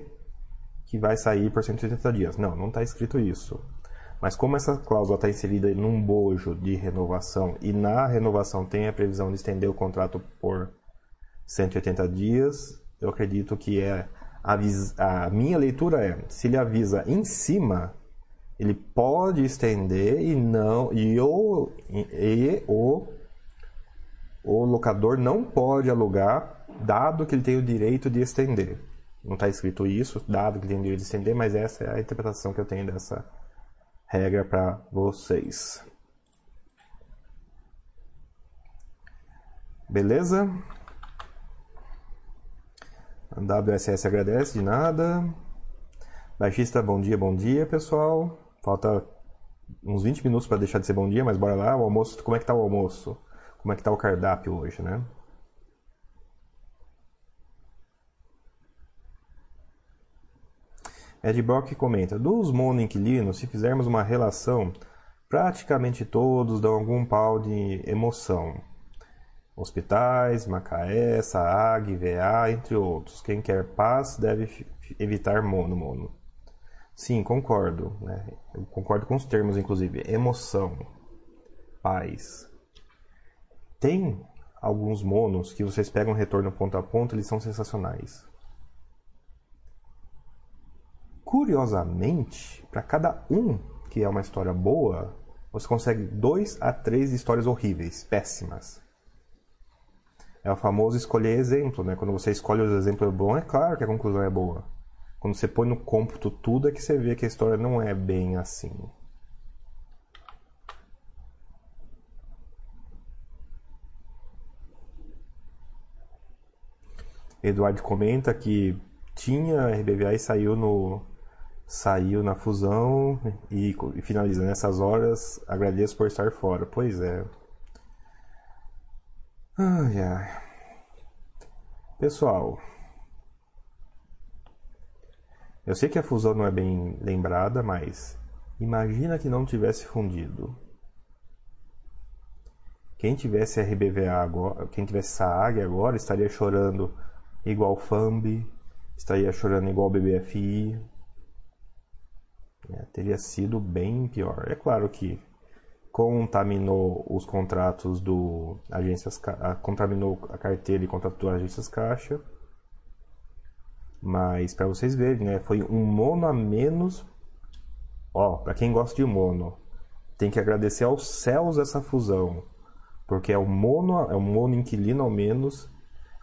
que vai sair por 180 dias. Não, não está escrito isso. Mas como essa cláusula está inserida num bojo de renovação e na renovação tem a previsão de estender o contrato por 180 dias, eu acredito que é a minha leitura é se ele avisa em cima ele pode estender e não e o, e o, o locador não pode alugar, dado que ele tem o direito de estender. Não está escrito isso, dado que ele tem o direito de estender, mas essa é a interpretação que eu tenho dessa regra para vocês. Beleza? A WSS agradece de nada. Baixista, bom dia, bom dia, pessoal. Falta uns 20 minutos para deixar de ser bom dia, mas bora lá. O almoço, como é que tá o almoço? Como é que tá o cardápio hoje, né? Ed Brock comenta: Dos monoinquilinos, se fizermos uma relação, praticamente todos dão algum pau de emoção. Hospitais, Macaé, Saag, VA, entre outros. Quem quer paz deve evitar mono, mono. Sim, concordo. Né? Eu concordo com os termos, inclusive. Emoção, paz. Tem alguns monos que vocês pegam retorno ponto a ponto, eles são sensacionais. Curiosamente, para cada um que é uma história boa, você consegue dois a três histórias horríveis, péssimas. É o famoso escolher exemplo, né? Quando você escolhe os exemplos bons, é claro que a conclusão é boa. Quando você põe no cômputo tudo é que você vê que a história não é bem assim. Eduardo comenta que tinha RBVA e saiu no saiu na fusão e, e finaliza nessas horas. Agradeço por estar fora. Pois é. Ai, ai. Pessoal, eu sei que a fusão não é bem lembrada, mas Imagina que não tivesse fundido. Quem tivesse RBVA agora, quem tivesse SAAG agora estaria chorando igual FAMB, estaria chorando igual BBFI. É, teria sido bem pior. É claro que contaminou os contratos do agências contaminou a carteira e contrato do agências caixa mas para vocês verem né foi um mono a menos. Ó para quem gosta de mono tem que agradecer aos céus essa fusão porque é o mono é o mono inquilino ao menos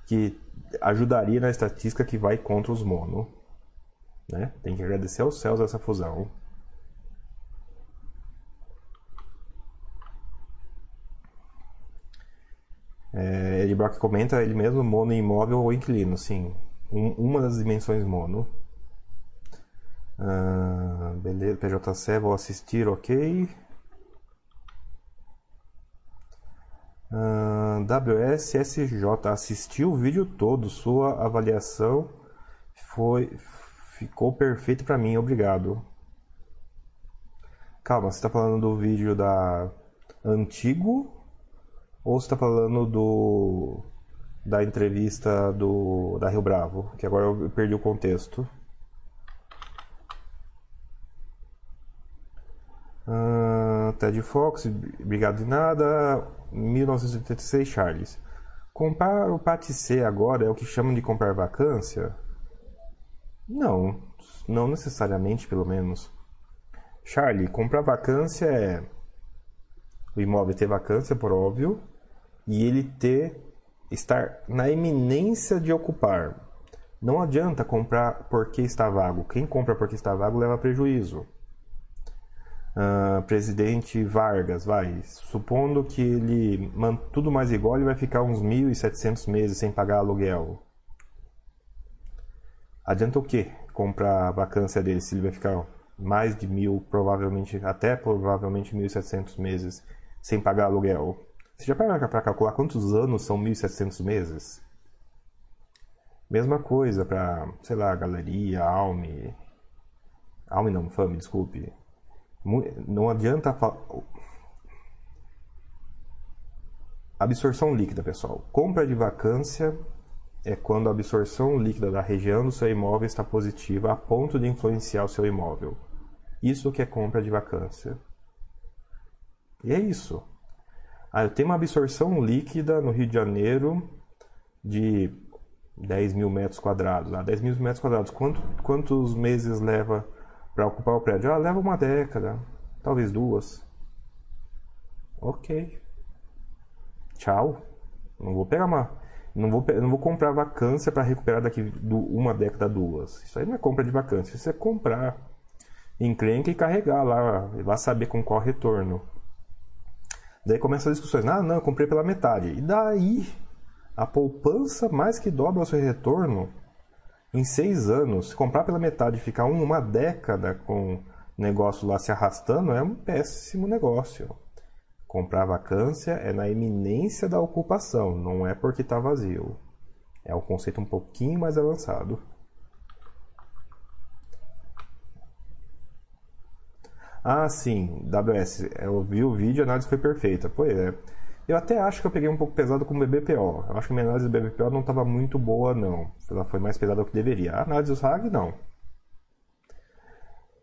que ajudaria na estatística que vai contra os mono né? Tem que agradecer aos céus essa fusão. É, Ed Brock comenta ele mesmo mono imóvel ou inquilino, sim. Um, uma das dimensões mono. Ah, beleza, PJC, vou assistir, ok. Ah, WSSJ assistiu o vídeo todo, sua avaliação foi ficou perfeito para mim, obrigado. Calma, você está falando do vídeo da antigo ou você está falando do da entrevista do da Rio Bravo, que agora eu perdi o contexto. Uh, Ted Fox, obrigado de nada. 1986, Charles. Comprar o Paticê agora é o que chamam de comprar vacância? Não, não necessariamente, pelo menos. Charlie, comprar vacância é o imóvel ter vacância, por óbvio, e ele ter estar na eminência de ocupar. Não adianta comprar porque está vago. Quem compra porque está vago leva prejuízo. Uh, presidente Vargas, vai, supondo que ele tudo mais igual, ele vai ficar uns 1.700 meses sem pagar aluguel. Adianta o que comprar a vacância dele se ele vai ficar mais de mil, provavelmente, até provavelmente 1.700 meses sem pagar aluguel. Você já para para calcular quantos anos são 1.700 meses? Mesma coisa para, sei lá, Galeria, Alme. Alme não, Fame, desculpe. Não adianta falar. Absorção líquida, pessoal. Compra de vacância é quando a absorção líquida da região do seu imóvel está positiva a ponto de influenciar o seu imóvel. Isso que é compra de vacância. E é isso. Ah, eu tenho uma absorção líquida no Rio de Janeiro de 10 mil metros quadrados. Ah, 10 mil metros quadrados. Quanto, quantos meses leva para ocupar o prédio? Ah, leva uma década, talvez duas. Ok. Tchau. Não vou pegar uma. Não vou, não vou comprar vacância para recuperar daqui do, uma década, duas. Isso aí não é compra de vacância. Isso é comprar encrenca e carregar lá. E lá saber com qual retorno. Daí começam as discussões. Ah, não, eu comprei pela metade. E daí, a poupança mais que dobra o seu retorno em seis anos. Se comprar pela metade e ficar uma década com o negócio lá se arrastando, é um péssimo negócio. Comprar vacância é na iminência da ocupação, não é porque está vazio. É um conceito um pouquinho mais avançado. Ah, sim, WS, eu vi o vídeo, a análise foi perfeita. Pois é. Eu até acho que eu peguei um pouco pesado com o BBPO. Eu acho que a minha análise do BBPO não estava muito boa, não. Ela foi mais pesada do que deveria. A análise do SAG, não.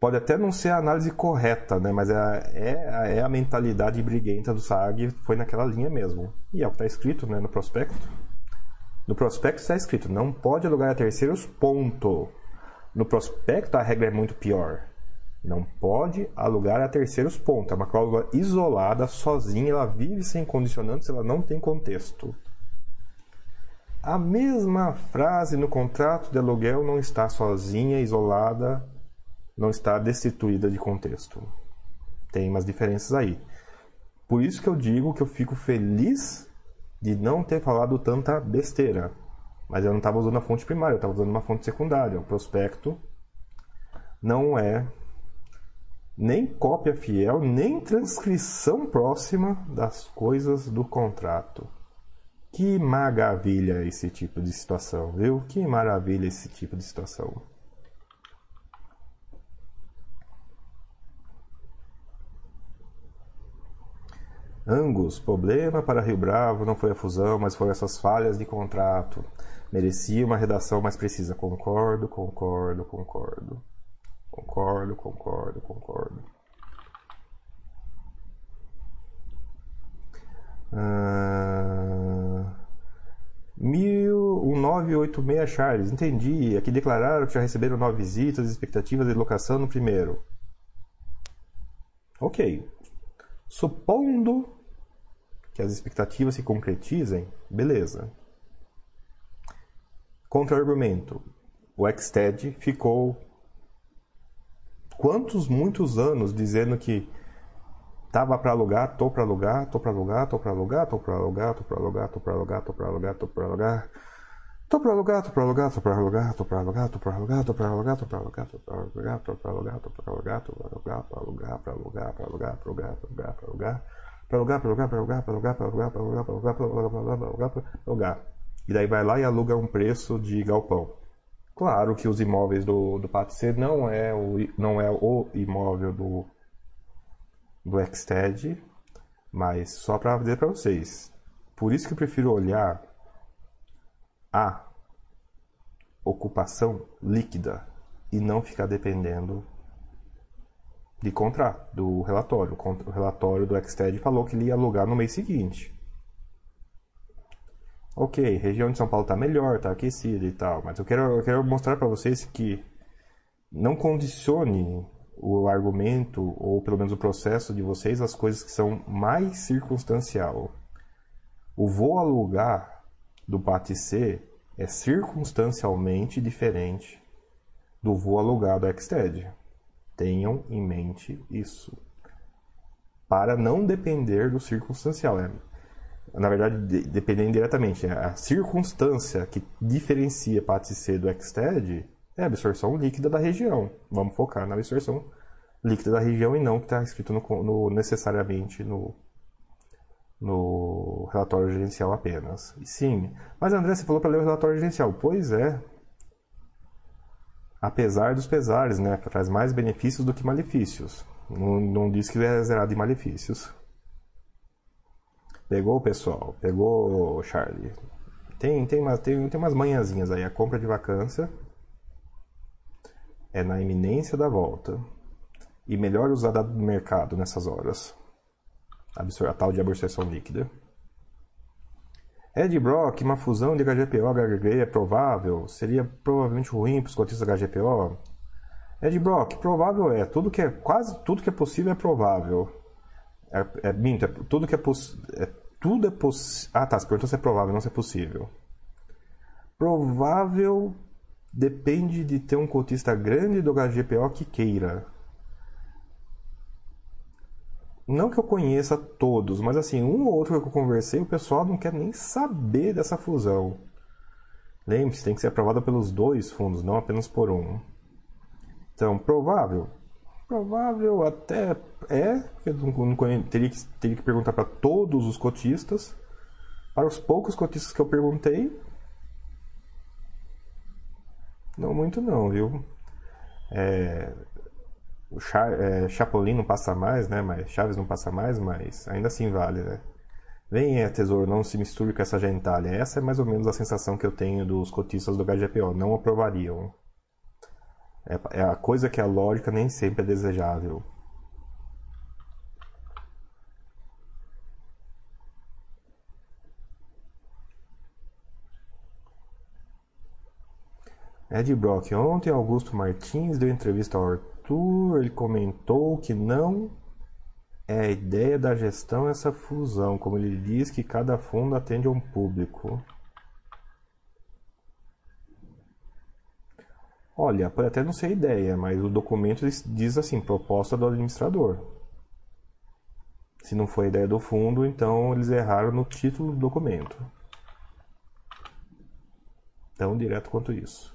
Pode até não ser a análise correta, né? Mas é, é, é a mentalidade briguenta do SAG, foi naquela linha mesmo. E é o que está escrito né, no prospecto. No prospecto está escrito, não pode alugar a terceiros, ponto. No prospecto a regra é muito pior. Não pode alugar a terceiros pontos. É uma cláusula isolada, sozinha, ela vive sem condicionantes, ela não tem contexto. A mesma frase no contrato de aluguel não está sozinha, isolada, não está destituída de contexto. Tem umas diferenças aí. Por isso que eu digo que eu fico feliz de não ter falado tanta besteira. Mas eu não estava usando a fonte primária, eu estava usando uma fonte secundária. O prospecto não é nem cópia fiel, nem transcrição próxima das coisas do contrato. Que maravilha esse tipo de situação, viu? Que maravilha esse tipo de situação. Angus, problema para Rio Bravo não foi a fusão, mas foram essas falhas de contrato. Merecia uma redação mais precisa. Concordo, concordo, concordo. Concordo, concordo, concordo. Uh... 1986 Charles, entendi. Aqui declararam que já receberam nove visitas, expectativas de locação no primeiro. Ok. Supondo que as expectativas se concretizem, beleza. Contra-argumento. O Xted ficou quantos muitos anos dizendo que tava para alugar, tô para alugar, tô para alugar, tô para alugar, tô para alugar, tô para alugar, tô para alugar, tô para alugar, tô para alugar. Tô para alugar, tô para alugar, tô para alugar, tô para alugar, tô para alugar, tô para alugar, tô para alugar, tô para alugar, tô para alugar, tô para alugar, tô para alugar, para alugar, para alugar, para alugar, para alugar, para alugar, para alugar, para alugar, para alugar, para alugar, para alugar, para alugar, para alugar, para alugar, para alugar, para alugar, para alugar. E daí vai lá e aluga um preço de galpão. Claro que os imóveis do do Pátio não é o não é o imóvel do do Xted, mas só para dizer para vocês. Por isso que eu prefiro olhar a ocupação líquida e não ficar dependendo de contrato, do relatório. O relatório do Xted falou que ele ia alugar no mês seguinte. Ok, região de São Paulo está melhor, está aquecida e tal, mas eu quero, eu quero mostrar para vocês que não condicione o argumento, ou pelo menos o processo de vocês, as coisas que são mais circunstancial. O vou alugar do PATC é circunstancialmente diferente do vou alugar do Xted. Tenham em mente isso. Para não depender do circunstancial. É, na verdade, de, depender indiretamente. A circunstância que diferencia PATC do Xted é a absorção líquida da região. Vamos focar na absorção líquida da região e não que está escrito no, no, necessariamente no, no relatório gerencial apenas. Sim, mas André, você falou para ler o relatório gerencial. Pois é. Apesar dos pesares, né? Traz mais benefícios do que malefícios. Não, não diz que é zerado em malefícios. Pegou, pessoal? Pegou, Charlie? Tem, tem, uma, tem, tem umas manhãzinhas aí. A compra de vacância é na iminência da volta e melhor usada do mercado nessas horas. A tal de absorção líquida. Ed Brock, uma fusão de HGPO HGG é provável? Seria provavelmente ruim para os cotistas HGPO? Ed Brock, provável é. Tudo que é quase tudo que é possível é provável. É, é minto, é, tudo que é possível. É, tudo é possível. Ah, tá. Você perguntou se é provável, não se é possível. Provável depende de ter um cotista grande do HGPO que queira. Não que eu conheça todos, mas assim, um ou outro que eu conversei, o pessoal não quer nem saber dessa fusão. Lembre-se, tem que ser aprovada pelos dois fundos, não apenas por um. Então, provável. Provável até é, eu não teria, que, teria que perguntar para todos os cotistas. Para os poucos cotistas que eu perguntei, não muito não, viu? É, o Cha é, Chapolin não passa mais, né? Mas Chaves não passa mais, mas ainda assim vale, né? Vem, é, tesouro, não se misture com essa gentalha. Essa é mais ou menos a sensação que eu tenho dos cotistas do HGPO. Não aprovariam. É, é a coisa que a lógica nem sempre é desejável. Ed Brock, ontem Augusto Martins deu entrevista ao Arthur, ele comentou que não é a ideia da gestão essa fusão, como ele diz que cada fundo atende a um público. Olha, pode até não ser ideia, mas o documento diz assim, proposta do administrador. Se não foi ideia do fundo, então eles erraram no título do documento. Tão direto quanto isso.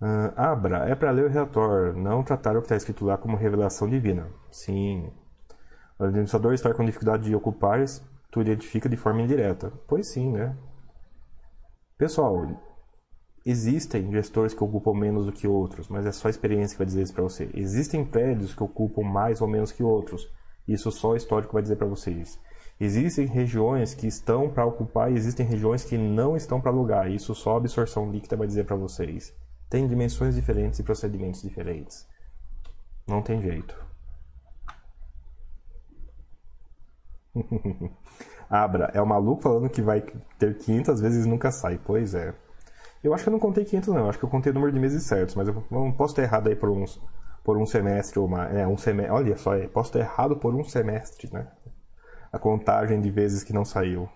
Uh, abra, é para ler o relatório, não tratar o que está escrito lá como revelação divina. Sim. O administrador está com dificuldade de ocupar, tu identifica de forma indireta. Pois sim, né? Pessoal, Existem gestores que ocupam menos do que outros, mas é só a experiência que vai dizer isso para você. Existem prédios que ocupam mais ou menos que outros. Isso só o histórico vai dizer para vocês. Existem regiões que estão para ocupar e existem regiões que não estão para alugar. Isso só a absorção líquida vai dizer para vocês. Tem dimensões diferentes e procedimentos diferentes. Não tem jeito. [LAUGHS] Abra, é o maluco falando que vai ter 500 vezes e nunca sai. Pois é. Eu acho que eu não contei 500 não, eu acho que eu contei o número de meses certos, mas eu posso ter errado aí por uns por um semestre ou mais, é, um semestre, olha só, é, posso ter errado por um semestre, né? A contagem de vezes que não saiu.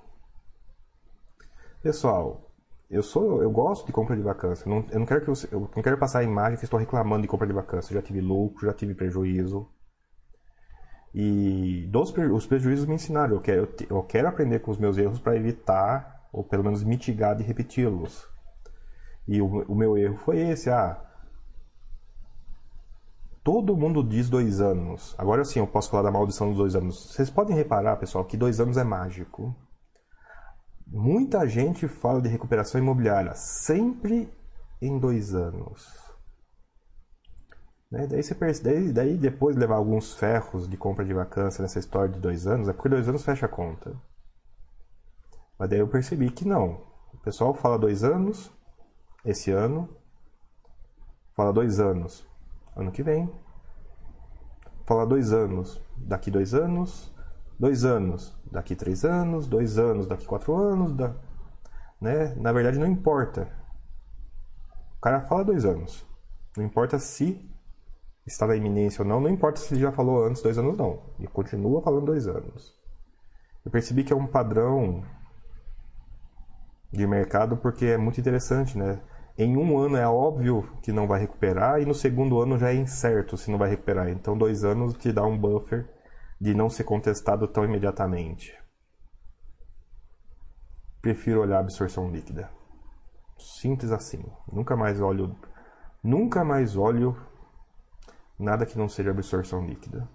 Pessoal, eu sou, eu gosto de compra de vacância. Não, eu não quero que você, eu não quero passar a imagem que estou reclamando de compra de vacância. Eu já tive lucro, já tive prejuízo. E dos, os prejuízos me ensinaram. Eu quero, eu quero aprender com os meus erros para evitar ou pelo menos mitigar de repeti-los. E o, o meu erro foi esse, ah, todo mundo diz dois anos. Agora sim, eu posso falar da maldição dos dois anos. Vocês podem reparar, pessoal, que dois anos é mágico. Muita gente fala de recuperação imobiliária sempre em dois anos. Né? Daí, você percebe, daí depois de levar alguns ferros de compra de vacância nessa história de dois anos, é porque dois anos fecha a conta. Mas daí eu percebi que não. O pessoal fala dois anos, esse ano. Fala dois anos, ano que vem. Fala dois anos, daqui dois anos. Dois anos, daqui três anos. Dois anos, daqui quatro anos. Da... Né? Na verdade, não importa. O cara fala dois anos. Não importa se está na iminência ou não. Não importa se ele já falou antes dois anos, não. Ele continua falando dois anos. Eu percebi que é um padrão de mercado porque é muito interessante, né? em um ano é óbvio que não vai recuperar e no segundo ano já é incerto se não vai recuperar. Então, dois anos te dá um buffer de não ser contestado tão imediatamente. Prefiro olhar a absorção líquida. Simples assim. Nunca mais olho, nunca mais olho nada que não seja absorção líquida.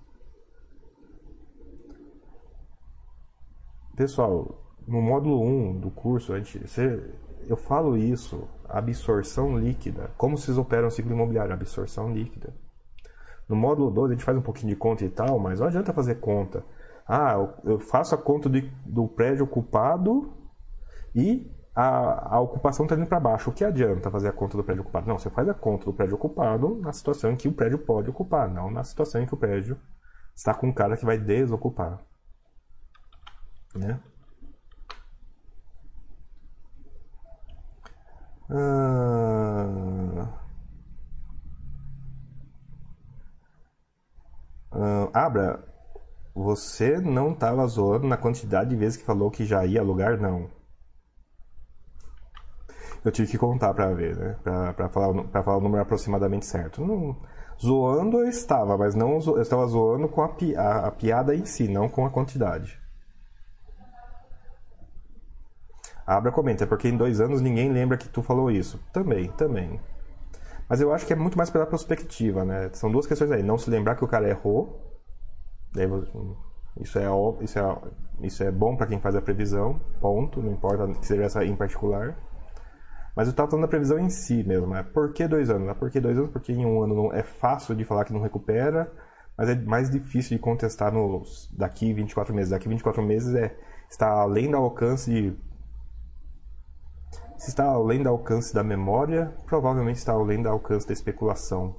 Pessoal, no módulo 1 do curso, a gente, você, eu falo isso, absorção líquida. Como vocês operam o ciclo imobiliário? Absorção líquida. No módulo 2 a gente faz um pouquinho de conta e tal, mas não adianta fazer conta. Ah, eu faço a conta de, do prédio ocupado e a, a ocupação está indo para baixo. O que adianta fazer a conta do prédio ocupado? Não, você faz a conta do prédio ocupado na situação em que o prédio pode ocupar, não na situação em que o prédio está com um cara que vai desocupar. Né? Ah, ah, Abra, você não estava zoando na quantidade de vezes que falou que já ia alugar, não. Eu tive que contar para ver, né? Para falar, pra falar o número aproximadamente certo. Não, zoando eu estava, mas não eu estava zoando com a, a, a piada em si, não com a quantidade. Abra comenta, porque em dois anos ninguém lembra que tu falou isso. Também, também. Mas eu acho que é muito mais pela perspectiva, né? São duas questões aí. Não se lembrar que o cara errou. Isso é, isso é, isso é bom para quem faz a previsão, ponto. Não importa que seja essa em particular. Mas eu estava falando da previsão em si mesmo. É por que dois anos? É por que dois anos? Porque em um ano não, é fácil de falar que não recupera, mas é mais difícil de contestar nos daqui 24 meses. Daqui 24 meses é está além do alcance de se está além do alcance da memória, provavelmente está além do alcance da especulação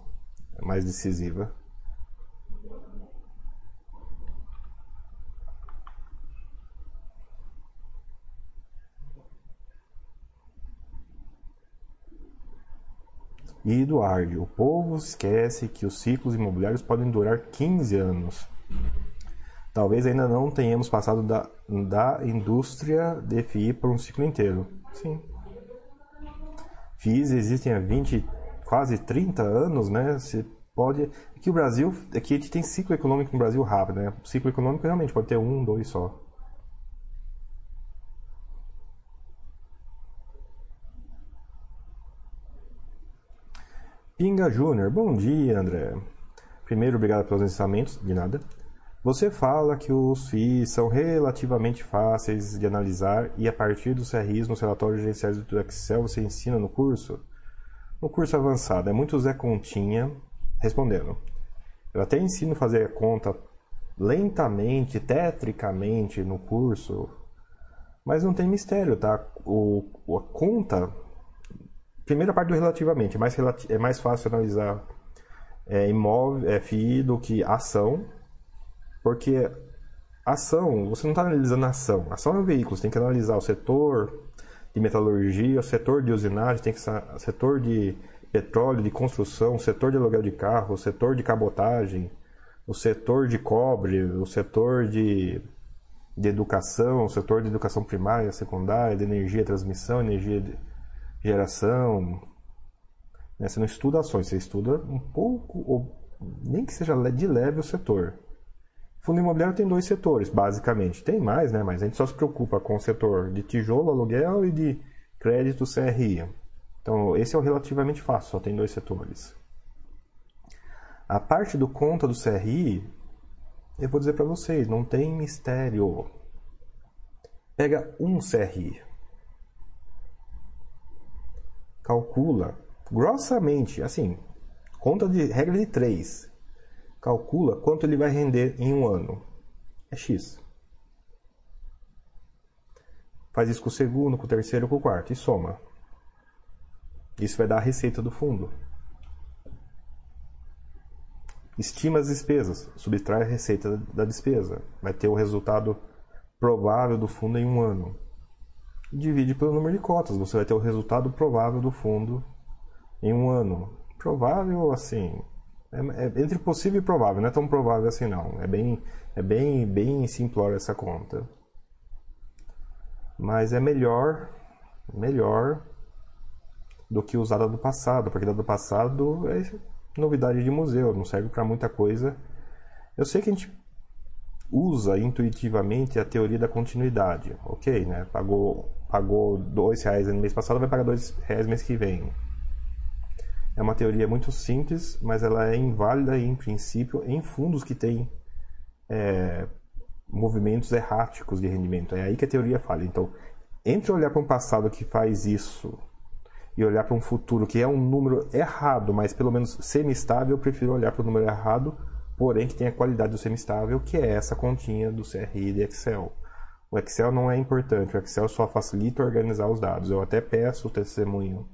mais decisiva. E Eduardo, o povo esquece que os ciclos imobiliários podem durar 15 anos. Talvez ainda não tenhamos passado da, da indústria de FI por um ciclo inteiro. Sim, FIIs existem há 20, quase 30 anos, né? Você pode. Aqui o Brasil, aqui a gente tem ciclo econômico no Brasil rápido, né? O ciclo econômico realmente pode ter um, dois só. Pinga Júnior, bom dia, André. Primeiro, obrigado pelos ensinamentos, de nada. Você fala que os FIIs são relativamente fáceis de analisar e a partir dos CRIs nos relatórios gerenciais do Excel você ensina no curso? No curso avançado, é muito Zé Continha respondendo. Eu até ensino a fazer a conta lentamente, tetricamente no curso, mas não tem mistério, tá? O, a conta, primeira parte do relativamente, é mais, relati é mais fácil analisar é, imóvel, é, FI do que ação, porque ação, você não está analisando a ação. Ação é um veículo, você tem que analisar o setor de metalurgia, o setor de usinagem, tem que o setor de petróleo, de construção, o setor de aluguel de carro, o setor de cabotagem, o setor de cobre, o setor de, de educação, o setor de educação primária, secundária, de energia, transmissão, energia de geração. Né? Você não estuda ações, você estuda um pouco, ou nem que seja de leve o setor. Fundo imobiliário tem dois setores, basicamente. Tem mais, né? Mas a gente só se preocupa com o setor de tijolo, aluguel e de crédito CRI. Então, esse é o relativamente fácil, só tem dois setores. A parte do conta do CRI, eu vou dizer para vocês, não tem mistério. Pega um CRI. Calcula grossamente, assim, conta de regra de 3. Calcula quanto ele vai render em um ano. É X. Faz isso com o segundo, com o terceiro, com o quarto e soma. Isso vai dar a receita do fundo. Estima as despesas, subtrai a receita da despesa. Vai ter o resultado provável do fundo em um ano. Divide pelo número de cotas, você vai ter o resultado provável do fundo em um ano. Provável, assim, é, é entre possível e provável, não é tão provável assim não. É bem, é bem, bem simplória essa conta. Mas é melhor, melhor do que usar do passado, porque da do passado é novidade de museu, não serve para muita coisa. Eu sei que a gente usa intuitivamente a teoria da continuidade, ok, né? Pagou pagou dois reais no mês passado, vai pagar dois reais mês que vem. É uma teoria muito simples, mas ela é inválida em princípio em fundos que têm é, movimentos erráticos de rendimento. É aí que a teoria falha. Então, entre olhar para um passado que faz isso e olhar para um futuro que é um número errado, mas pelo menos semi-estável, eu prefiro olhar para o número errado, porém que tem a qualidade do semi-estável, que é essa continha do CRI de Excel. O Excel não é importante, o Excel só facilita organizar os dados. Eu até peço o testemunho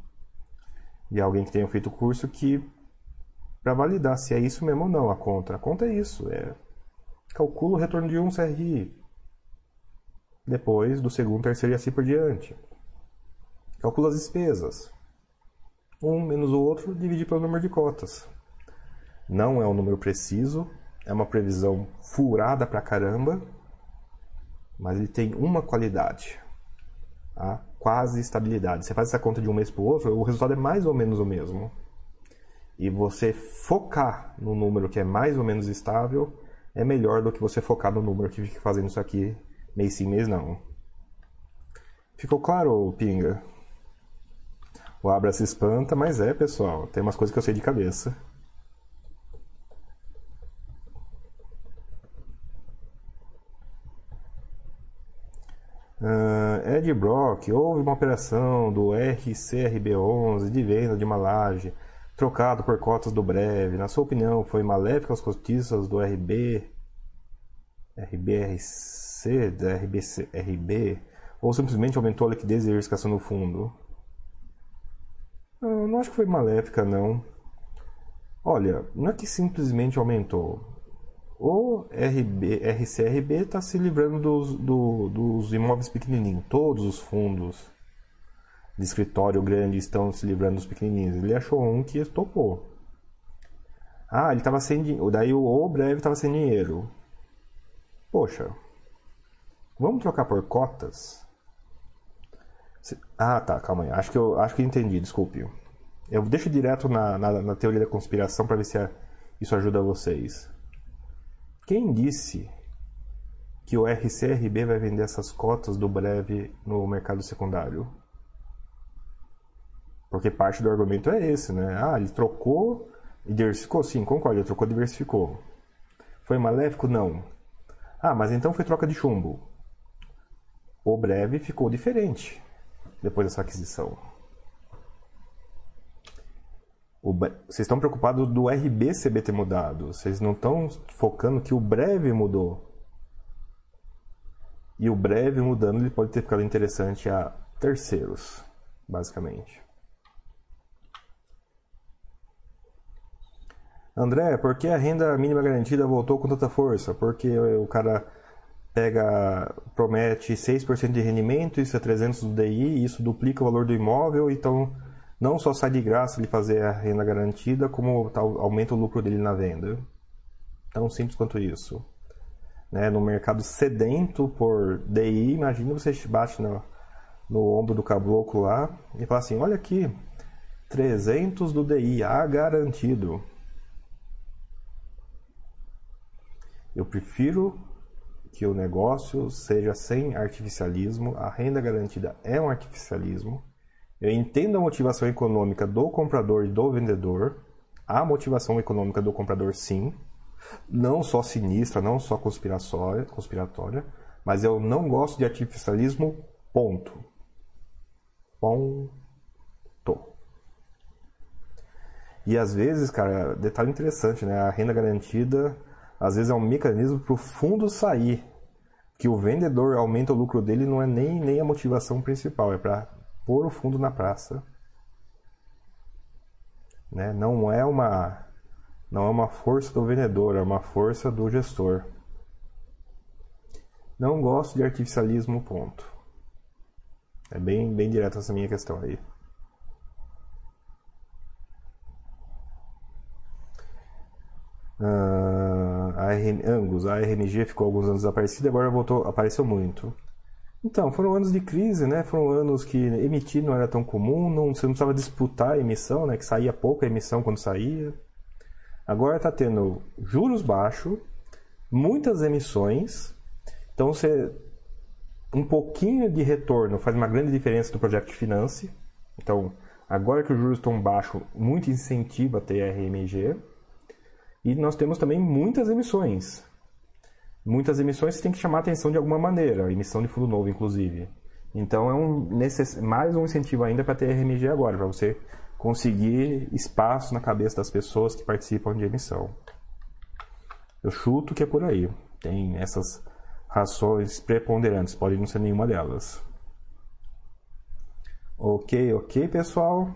de alguém que tenha feito o curso que para validar se é isso mesmo ou não a conta. A conta é isso, é calcula o retorno de um CRI. Depois do segundo, terceiro e assim por diante. Calcula as despesas. Um menos o outro, divide pelo número de cotas. Não é um número preciso, é uma previsão furada pra caramba, mas ele tem uma qualidade: a quase estabilidade. Você faz essa conta de um mês para o outro, o resultado é mais ou menos o mesmo. E você focar no número que é mais ou menos estável é melhor do que você focar no número que fica fazendo isso aqui mês sim, mês não. Ficou claro, Pinga? O Abra se espanta, mas é, pessoal. Tem umas coisas que eu sei de cabeça. Uh, Ed Brock, houve uma operação do RCRB11 de venda de uma laje trocado por cotas do breve. Na sua opinião, foi maléfica aos cotistas do RB, RBRC, da RBC, RB, ou simplesmente aumentou a liquidez e a diversificação do fundo? Não, não acho que foi maléfica, não. Olha, não é que simplesmente aumentou. O RB, RCRB está se livrando dos, do, dos imóveis pequenininhos. Todos os fundos de escritório grande estão se livrando dos pequenininhos. Ele achou um que topou. Ah, ele estava sem dinheiro. Daí o breve estava sem dinheiro. Poxa, vamos trocar por cotas? Ah, tá, calma aí. Acho que eu, acho que eu entendi, desculpe. Eu deixo direto na, na, na teoria da conspiração para ver se isso ajuda vocês. Quem disse que o RCRB vai vender essas cotas do breve no mercado secundário? Porque parte do argumento é esse, né? Ah, ele trocou e diversificou? Sim, concordo, ele trocou e diversificou. Foi maléfico? Não. Ah, mas então foi troca de chumbo. O breve ficou diferente depois dessa aquisição. Vocês estão preocupados do RBCB ter mudado. Vocês não estão focando que o breve mudou. E o breve mudando, ele pode ter ficado interessante a terceiros, basicamente. André, por que a renda mínima garantida voltou com tanta força? Porque o cara pega, promete 6% de rendimento, isso é 300 do DI, isso duplica o valor do imóvel, então não só sai de graça ele fazer a renda garantida, como aumenta o lucro dele na venda. Tão simples quanto isso. Né? No mercado sedento por DI, imagina você bate no, no ombro do caboclo lá e fala assim, olha aqui, 300 do DI, A garantido. Eu prefiro que o negócio seja sem artificialismo. A renda garantida é um artificialismo. Eu entendo a motivação econômica do comprador e do vendedor. A motivação econômica do comprador, sim. Não só sinistra, não só conspiratória, mas eu não gosto de artificialismo, ponto. Ponto. E às vezes, cara, detalhe interessante, né? A renda garantida às vezes é um mecanismo para o fundo sair. Que o vendedor aumenta o lucro dele não é nem, nem a motivação principal, é para pôr o fundo na praça. Né? Não é uma não é uma força do vendedor, é uma força do gestor. Não gosto de artificialismo, ponto. É bem, bem direto essa minha questão aí. Uh, a RM, Angus, a RMG ficou alguns anos desaparecida, agora voltou, apareceu muito. Então, foram anos de crise, né? Foram anos que emitir não era tão comum, não, você não precisava disputar a emissão, né? Que saía pouca emissão quando saía. Agora está tendo juros baixos, muitas emissões, então você um pouquinho de retorno faz uma grande diferença do projeto de finance. Então, agora que os juros estão baixos, muito incentivo a ter RMG. E nós temos também muitas emissões. Muitas emissões tem que chamar atenção de alguma maneira, emissão de fundo novo, inclusive. Então é um necess... mais um incentivo ainda para ter RMG agora, para você conseguir espaço na cabeça das pessoas que participam de emissão. Eu chuto que é por aí. Tem essas rações preponderantes, pode não ser nenhuma delas. Ok, ok, pessoal.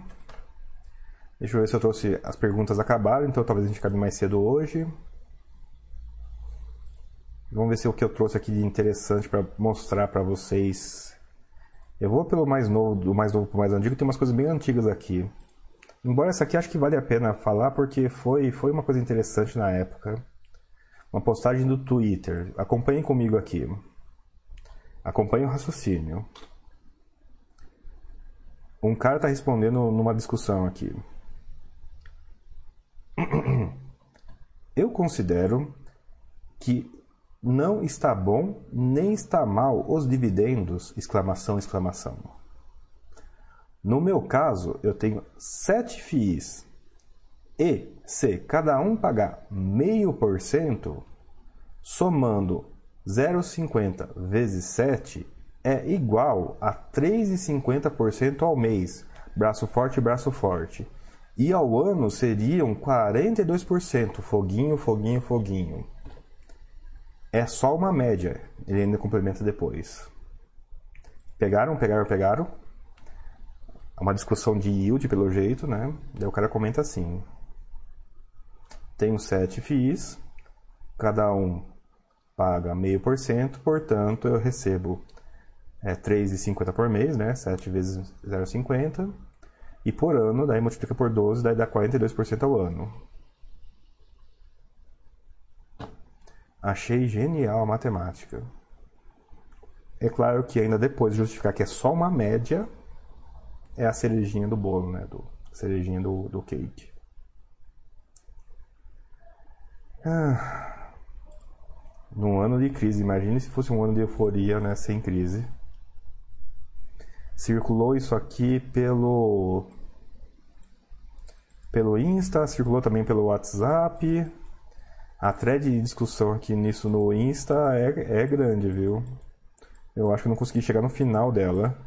Deixa eu ver se eu trouxe. As perguntas acabaram, então talvez a gente acabe mais cedo hoje. Vamos ver se o que eu trouxe aqui de interessante para mostrar para vocês. Eu vou pelo mais novo, do mais novo para o mais antigo, tem umas coisas bem antigas aqui. Embora essa aqui acho que vale a pena falar porque foi, foi uma coisa interessante na época. Uma postagem do Twitter. Acompanhem comigo aqui. Acompanhe o raciocínio. Um cara está respondendo numa discussão aqui. [CLEARS THROAT] Eu considero que não está bom nem está mal os dividendos, exclamação, exclamação. No meu caso, eu tenho sete FIIs e se cada um pagar meio por cento, somando 0,50 vezes 7 é igual a 3,50% ao mês, braço forte, braço forte. E ao ano seriam 42%, foguinho, foguinho, foguinho. É só uma média, ele ainda complementa depois. Pegaram, pegaram, pegaram. É uma discussão de yield, pelo jeito, né? Daí o cara comenta assim: Tenho sete FIIs, cada um paga meio por cento, portanto eu recebo é, 3,50 por mês, né? 7 vezes 0,50 e por ano, daí multiplica por 12, daí dá 42% ao ano. Achei genial a matemática. É claro que ainda depois de justificar que é só uma média, é a cerejinha do bolo, né? Do, cerejinha do, do cake. Ah, num ano de crise, imagine se fosse um ano de euforia, né? Sem crise. Circulou isso aqui pelo pelo Insta, circulou também pelo WhatsApp. A thread de discussão aqui nisso no Insta é, é grande, viu? Eu acho que não consegui chegar no final dela.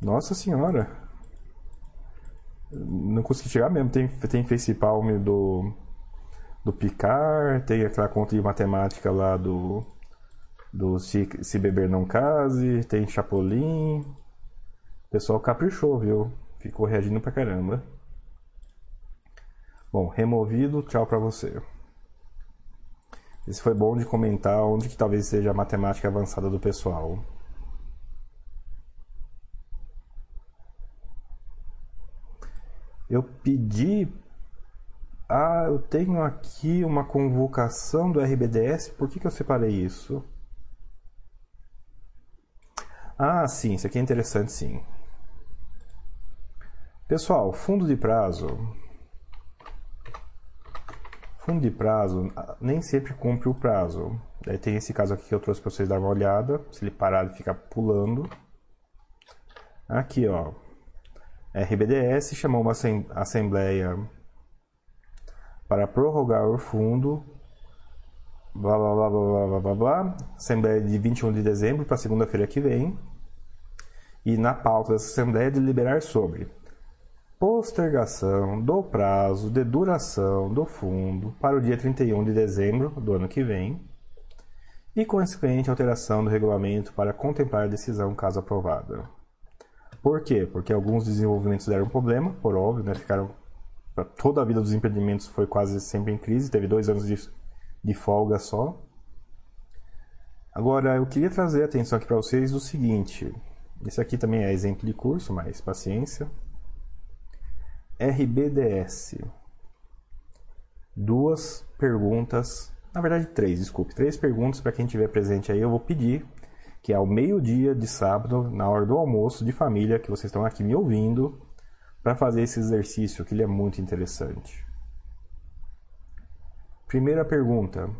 Nossa senhora. Não consegui chegar mesmo. Tem, tem Facepalm do, do Picard, tem aquela conta de matemática lá do, do Se, Se Beber Não Case, tem Chapolin. O pessoal caprichou, viu? Ficou reagindo pra caramba. Bom, removido, tchau para você. Esse foi bom de comentar onde que talvez seja a matemática avançada do pessoal. Eu pedi. Ah, eu tenho aqui uma convocação do RBDS. Por que, que eu separei isso? Ah, sim, isso aqui é interessante, sim. Pessoal, fundo de prazo Fundo de prazo nem sempre cumpre o prazo. Tem esse caso aqui que eu trouxe para vocês dar uma olhada. Se ele parar de ficar pulando. Aqui, ó. RBDS chamou uma assembleia para prorrogar o fundo. Blá blá blá blá blá blá blá. Assembleia de 21 de dezembro para segunda-feira que vem. E na pauta dessa assembleia de liberar sobre postergação do prazo de duração do fundo para o dia 31 de dezembro do ano que vem e consequente alteração do regulamento para contemplar a decisão caso aprovada. Por quê? Porque alguns desenvolvimentos deram problema, por óbvio, né? Ficaram toda a vida dos empreendimentos foi quase sempre em crise, teve dois anos de, de folga só. Agora, eu queria trazer a atenção aqui para vocês do seguinte: esse aqui também é exemplo de curso, mas paciência. RBDS. Duas perguntas, na verdade três, desculpe, três perguntas para quem estiver presente aí. Eu vou pedir que ao meio-dia de sábado, na hora do almoço de família, que vocês estão aqui me ouvindo, para fazer esse exercício, que ele é muito interessante. Primeira pergunta: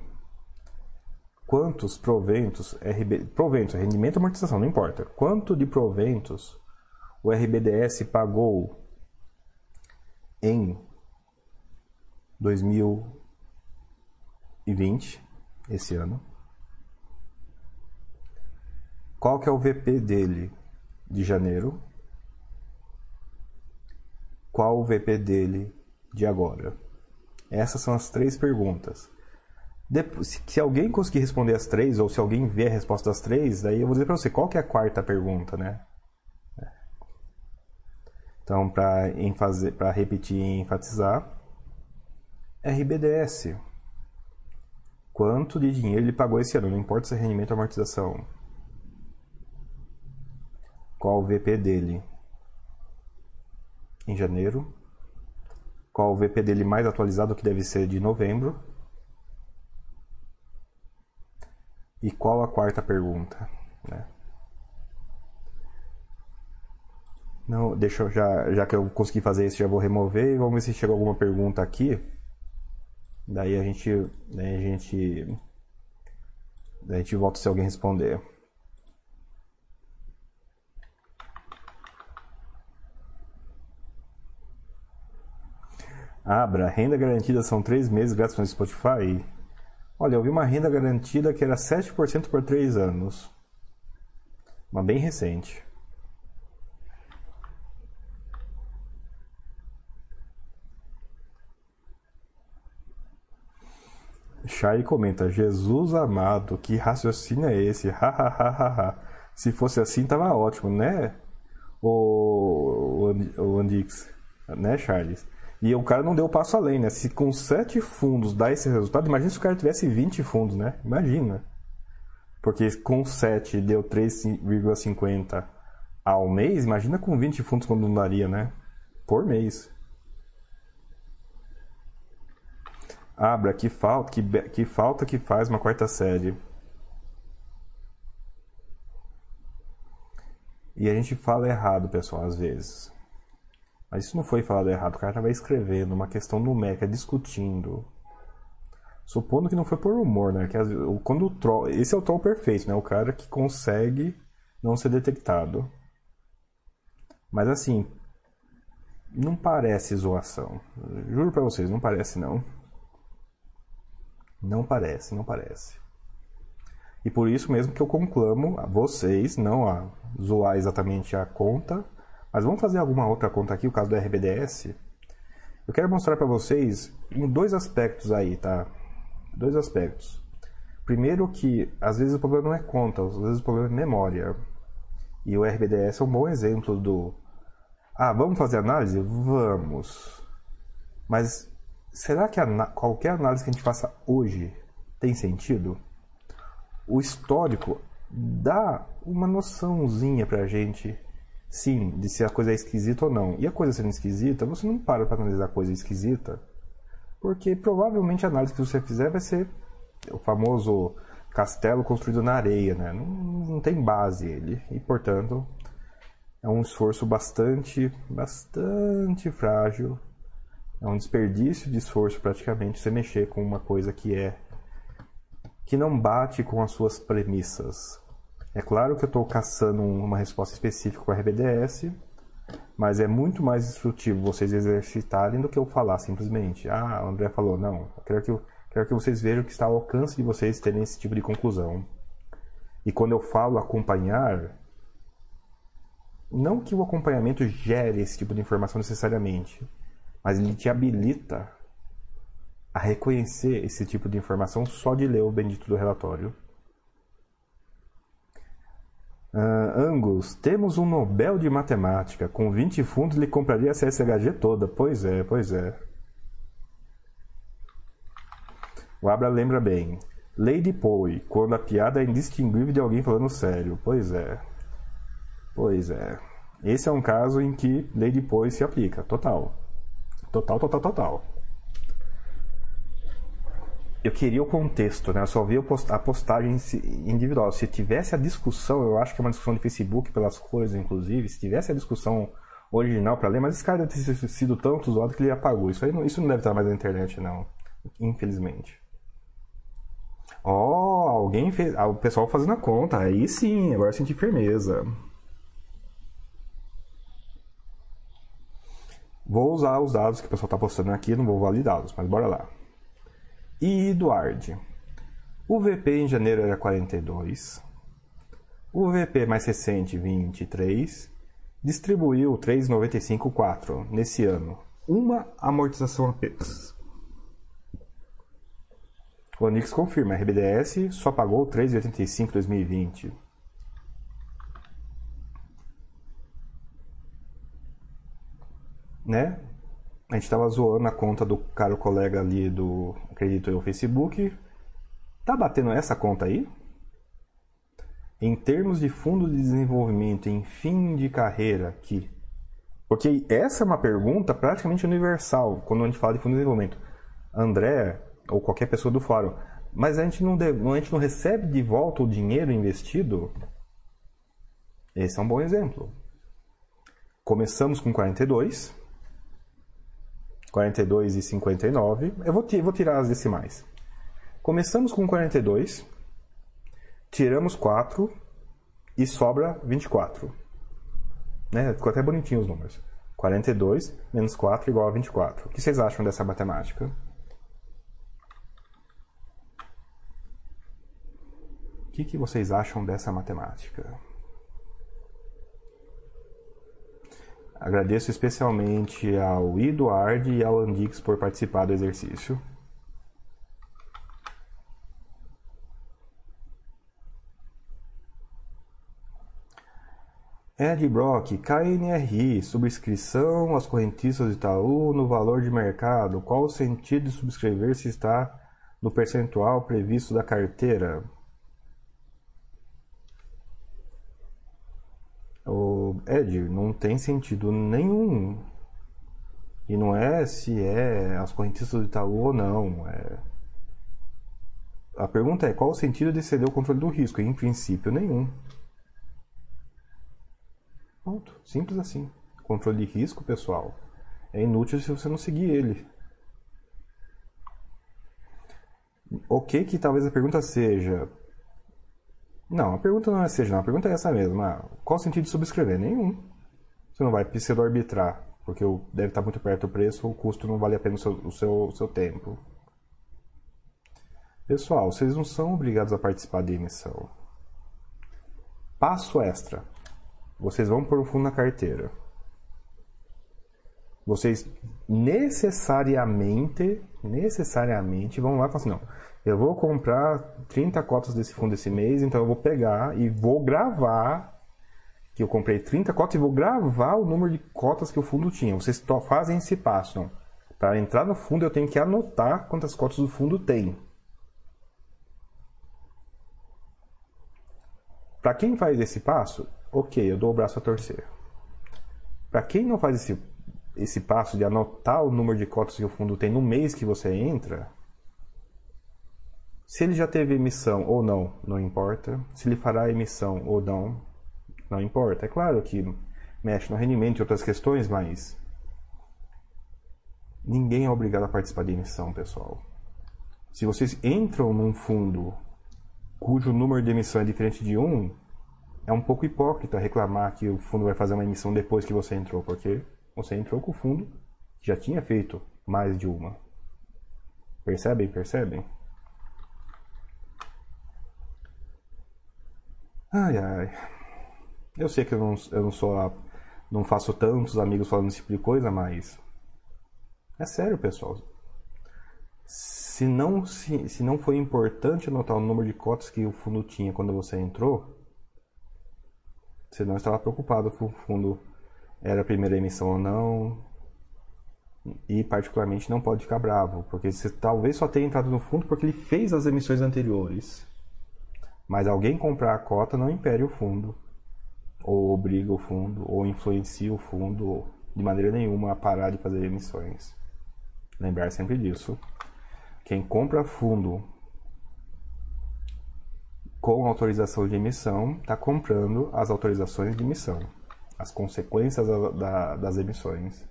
quantos proventos RB, proventos, rendimento e amortização, não importa. Quanto de proventos o RBDS pagou em 2020, esse ano. Qual que é o VP dele de janeiro? Qual o VP dele de agora? Essas são as três perguntas. Depois, se alguém conseguir responder as três, ou se alguém ver a resposta das três, daí eu vou dizer para você qual que é a quarta pergunta, né? Então, para repetir e enfatizar, RBDS. Quanto de dinheiro ele pagou esse ano? Não importa se é rendimento ou amortização. Qual o VP dele em janeiro? Qual o VP dele mais atualizado, que deve ser de novembro? E qual a quarta pergunta? Né? Não, deixa eu já, já que eu consegui fazer isso, já vou remover e vamos ver se chegou alguma pergunta aqui. Daí a gente, daí a gente, daí a gente volta se alguém responder. Abra, renda garantida são três meses grátis no Spotify. Olha, eu vi uma renda garantida que era 7% por 3 anos. Uma bem recente. Chay comenta: Jesus amado, que raciocínio é esse? Hahaha. Se fosse assim, tava ótimo, né? O, o, o Andix, né, Charles? E o cara não deu passo além, né? Se com sete fundos dá esse resultado, imagina se o cara tivesse 20 fundos, né? Imagina. Porque com 7 deu 3,50 ao mês, imagina com 20 fundos quando não daria, né? Por mês. Abra, que falta que, que falta que faz uma quarta série. E a gente fala errado, pessoal, às vezes. Mas isso não foi falado errado, o cara estava escrevendo uma questão numérica, discutindo. Supondo que não foi por humor, né? Que quando o troll, esse é o troll perfeito, né? O cara que consegue não ser detectado. Mas assim, não parece zoação. Juro para vocês, não parece não. Não parece, não parece. E por isso mesmo que eu conclamo a vocês, não a zoar exatamente a conta, mas vamos fazer alguma outra conta aqui, o caso do RBDS. Eu quero mostrar para vocês em dois aspectos aí, tá? Dois aspectos. Primeiro que às vezes o problema não é conta, às vezes o problema é memória. E o RBDS é um bom exemplo do ah, vamos fazer análise? Vamos. Mas será que a, qualquer análise que a gente faça hoje tem sentido? O histórico dá uma noçãozinha pra gente, sim, de se a coisa é esquisita ou não. E a coisa sendo esquisita, você não para para analisar a coisa esquisita, porque provavelmente a análise que você fizer vai ser o famoso castelo construído na areia, né? Não, não tem base ele, e portanto é um esforço bastante, bastante frágil. É um desperdício de esforço praticamente você mexer com uma coisa que é que não bate com as suas premissas. É claro que eu estou caçando uma resposta específica com a RBDS, mas é muito mais instrutivo vocês exercitarem do que eu falar simplesmente. Ah, o André falou, não. Quero que, eu, quero que vocês vejam que está ao alcance de vocês terem esse tipo de conclusão. E quando eu falo acompanhar, não que o acompanhamento gere esse tipo de informação necessariamente, mas ele te habilita a reconhecer esse tipo de informação só de ler o bendito do relatório. Uh, Angus, temos um Nobel de Matemática. Com 20 fundos ele compraria a CSHG toda. Pois é, pois é. O Abra lembra bem. Lady Poe, quando a piada é indistinguível de alguém falando sério. Pois é. Pois é. Esse é um caso em que lei depois se aplica. Total. Total, total, total. Eu queria o contexto, né? Eu só vi a postagem individual. Se tivesse a discussão, eu acho que é uma discussão de Facebook pelas cores, inclusive. Se tivesse a discussão original para ler, mas esse cara deve ter sido tão zoado que ele apagou. Isso aí não, isso não deve estar mais na internet, não. Infelizmente. Ó, oh, alguém fez. Ah, o pessoal fazendo a conta. Aí sim, agora senti firmeza. Vou usar os dados que o pessoal está postando aqui, não vou validá-los, mas bora lá. E Eduard. O VP em janeiro era 42. O VP mais recente, 23. Distribuiu 3,95,4 nesse ano. Uma amortização apenas. O Onix confirma, a RBDS só pagou 3,85 em 2020. Né? A gente tava zoando a conta do caro colega ali do, acredito eu, Facebook. Tá batendo essa conta aí? Em termos de fundo de desenvolvimento em fim de carreira aqui. Porque essa é uma pergunta praticamente universal quando a gente fala de fundo de desenvolvimento. André, ou qualquer pessoa do fórum, mas a gente não, a gente não recebe de volta o dinheiro investido? Esse é um bom exemplo. Começamos com 42, 42 e 59. Eu vou, vou tirar as decimais. Começamos com 42, tiramos 4 e sobra 24. Né? Ficou até bonitinho os números. 42 menos 4 igual a 24. O que vocês acham dessa matemática? O que, que vocês acham dessa matemática? Agradeço especialmente ao Eduard e ao Andix por participar do exercício. Ed Brock, KNRI, subscrição às correntistas de Itaú no valor de mercado. Qual o sentido de subscrever se está no percentual previsto da carteira? Não tem sentido nenhum. E não é se é as correntistas do Itaú ou não. É... A pergunta é qual o sentido de ceder o controle do risco? em princípio, nenhum. Ponto. Simples assim. Controle de risco, pessoal, é inútil se você não seguir ele. Ok que talvez a pergunta seja não, a pergunta não é seja, não. A pergunta é essa mesma. Qual o sentido de subscrever? Nenhum. Você não vai pseudo-arbitrar. Porque deve estar muito perto do preço, o custo não vale a pena o seu, o seu, o seu tempo. Pessoal, vocês não são obrigados a participar da emissão. Passo extra. Vocês vão pôr o fundo na carteira. Vocês necessariamente, necessariamente vão lá e falar assim, não, eu vou comprar 30 cotas desse fundo esse mês, então eu vou pegar e vou gravar que eu comprei 30 cotas e vou gravar o número de cotas que o fundo tinha. Vocês fazem esse passo. Para entrar no fundo eu tenho que anotar quantas cotas do fundo tem. Para quem faz esse passo, ok, eu dou o braço a torcer. Para quem não faz esse, esse passo de anotar o número de cotas que o fundo tem no mês que você entra, se ele já teve emissão ou não, não importa. Se ele fará emissão ou não, não importa. É claro que mexe no rendimento e outras questões, mas ninguém é obrigado a participar de emissão, pessoal. Se vocês entram num fundo cujo número de emissão é diferente de um, é um pouco hipócrita reclamar que o fundo vai fazer uma emissão depois que você entrou, porque você entrou com o fundo que já tinha feito mais de uma. Percebem? Percebem? Ai, ai. Eu sei que eu não, eu não sou. A, não faço tantos amigos falando esse tipo de coisa, mas. É sério, pessoal. Se não, se, se não foi importante anotar o número de cotas que o fundo tinha quando você entrou, você não estava preocupado se o fundo era a primeira emissão ou não. E, particularmente, não pode ficar bravo, porque você talvez só tenha entrado no fundo porque ele fez as emissões anteriores. Mas alguém comprar a cota não impede o fundo, ou obriga o fundo, ou influencia o fundo de maneira nenhuma a parar de fazer emissões. Lembrar sempre disso. Quem compra fundo com autorização de emissão está comprando as autorizações de emissão, as consequências da, da, das emissões.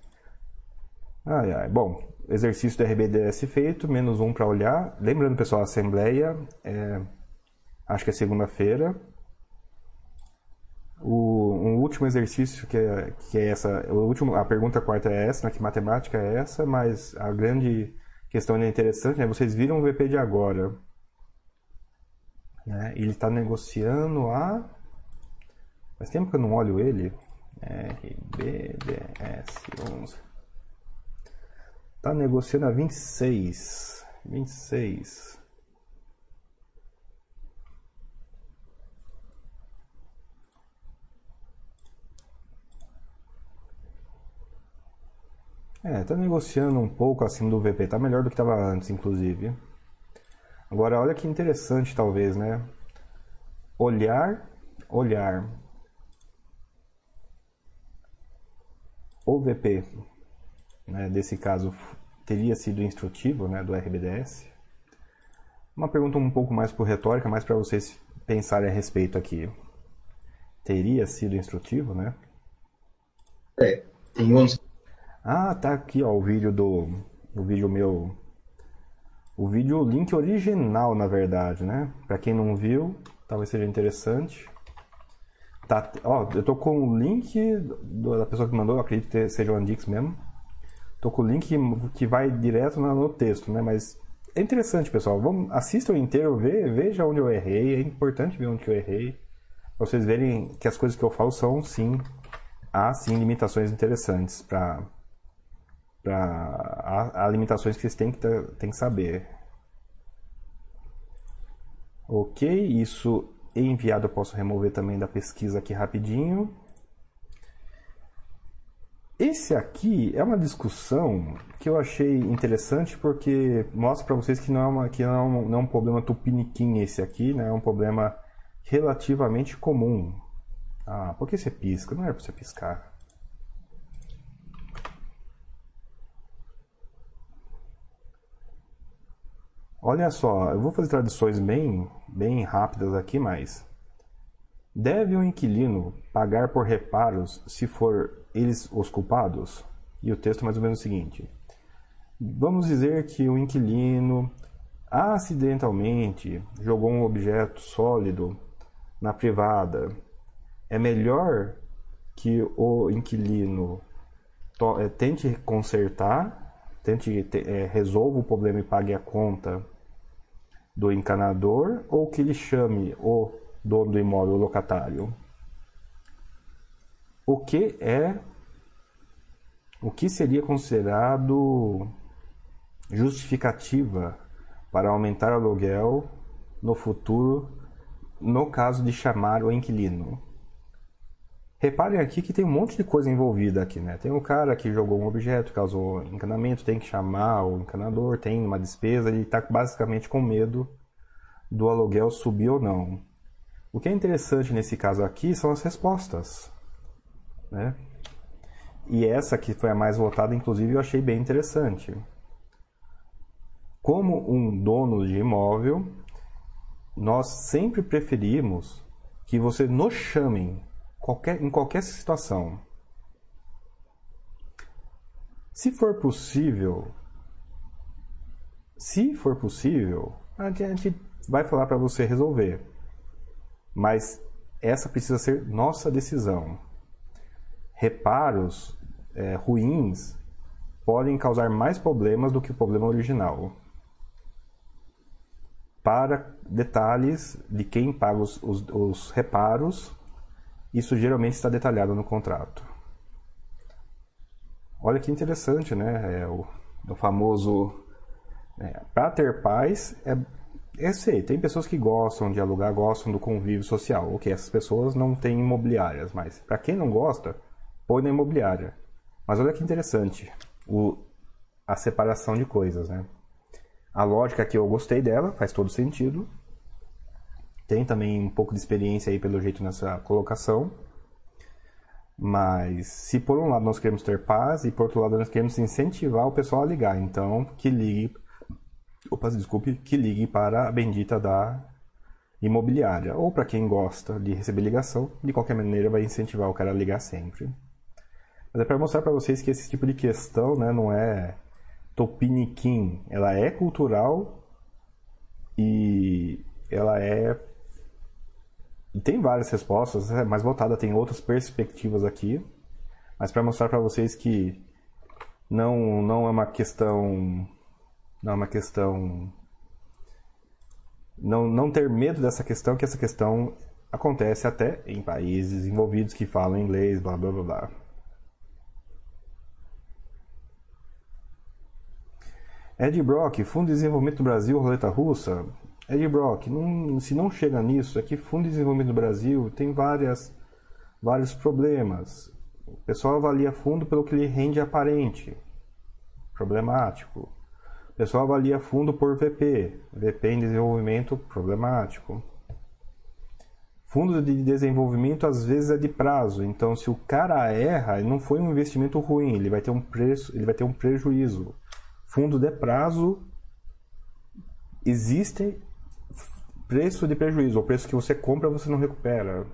Ai, ai. Bom, exercício do RBDS feito, menos um para olhar. Lembrando, pessoal, a assembleia é acho que é segunda-feira. O um último exercício que é, que é essa, o último, a pergunta quarta é essa, né, que matemática é essa, mas a grande questão é interessante, né? Vocês viram o VP de agora, né? Ele está negociando a Faz tempo que eu não olho ele. RBDS 11. Está negociando a 26. 26. É, tá negociando um pouco acima do VP, tá melhor do que estava antes, inclusive. Agora, olha que interessante, talvez, né? Olhar, olhar o VP, né, desse caso, teria sido instrutivo, né, do RBDS? Uma pergunta um pouco mais por retórica, mais para vocês pensarem a respeito aqui. Teria sido instrutivo, né? É, tem 11 ah, tá aqui, ó, o vídeo do. O vídeo meu. O vídeo, o link original, na verdade, né? Pra quem não viu, talvez seja interessante. Tá, ó, eu tô com o link da pessoa que mandou, acredito que seja o Andix mesmo. Tô com o link que vai direto no texto, né? Mas é interessante, pessoal. Vamos, assistam o inteiro, ve, veja onde eu errei. É importante ver onde eu errei. Pra vocês verem que as coisas que eu falo são, sim, há sim limitações interessantes para para há, limitações que vocês têm que, têm que saber. Ok, isso enviado eu posso remover também da pesquisa aqui rapidinho. Esse aqui é uma discussão que eu achei interessante porque mostra para vocês que não é, uma, que não é, um, não é um problema tupiniquim esse aqui, né? é um problema relativamente comum. Ah, por que você pisca? Não era para você piscar. Olha só, eu vou fazer traduções bem, bem rápidas aqui, mas deve o um inquilino pagar por reparos se for eles os culpados? E o texto é mais ou menos o seguinte: Vamos dizer que o inquilino acidentalmente jogou um objeto sólido na privada. É melhor que o inquilino é, tente consertar, tente é, resolva o problema e pague a conta do encanador ou que ele chame o dono do imóvel, o locatário. O que é o que seria considerado justificativa para aumentar o aluguel no futuro no caso de chamar o inquilino? Reparem aqui que tem um monte de coisa envolvida aqui, né? Tem o cara que jogou um objeto, causou encanamento, tem que chamar o encanador, tem uma despesa, ele está basicamente com medo do aluguel subir ou não. O que é interessante nesse caso aqui são as respostas, né? E essa que foi a mais votada, inclusive, eu achei bem interessante. Como um dono de imóvel, nós sempre preferimos que você nos chamem qualquer, em qualquer situação. Se for possível, se for possível, a gente vai falar para você resolver. Mas essa precisa ser nossa decisão. Reparos é, ruins podem causar mais problemas do que o problema original. Para detalhes de quem paga os, os, os reparos, isso geralmente está detalhado no contrato. Olha que interessante, né? É o, o famoso. É, Para ter paz, é, eu sei, tem pessoas que gostam de alugar, gostam do convívio social. Ok, essas pessoas não têm imobiliárias, mas para quem não gosta, põe na imobiliária. Mas olha que interessante o, a separação de coisas, né? A lógica que eu gostei dela, faz todo sentido. Tem também um pouco de experiência aí pelo jeito nessa colocação. Mas se por um lado nós queremos ter paz e por outro lado nós queremos incentivar o pessoal a ligar, então que ligue, opa, desculpe, que ligue para a bendita da imobiliária ou para quem gosta de receber ligação, de qualquer maneira vai incentivar o cara a ligar sempre. Mas é para mostrar para vocês que esse tipo de questão né, não é topiniquim. Ela é cultural e ela é. Tem várias respostas, é mais voltada, tem outras perspectivas aqui. Mas para mostrar para vocês que não, não é uma questão. Não é uma questão. Não, não ter medo dessa questão, que essa questão acontece até em países envolvidos que falam inglês, blá blá blá blá. Ed Brock, Fundo de Desenvolvimento do Brasil, Roleta Russa. Ed Brock, não, se não chega nisso, é que Fundo de Desenvolvimento do Brasil tem várias, vários problemas. O pessoal avalia fundo pelo que lhe rende aparente, problemático. O pessoal avalia fundo por VP, VP em desenvolvimento, problemático. Fundo de desenvolvimento às vezes é de prazo, então se o cara erra, não foi um investimento ruim, ele vai ter um preço, ele vai ter um prejuízo fundo de prazo, existe preço de prejuízo, o preço que você compra você não recupera.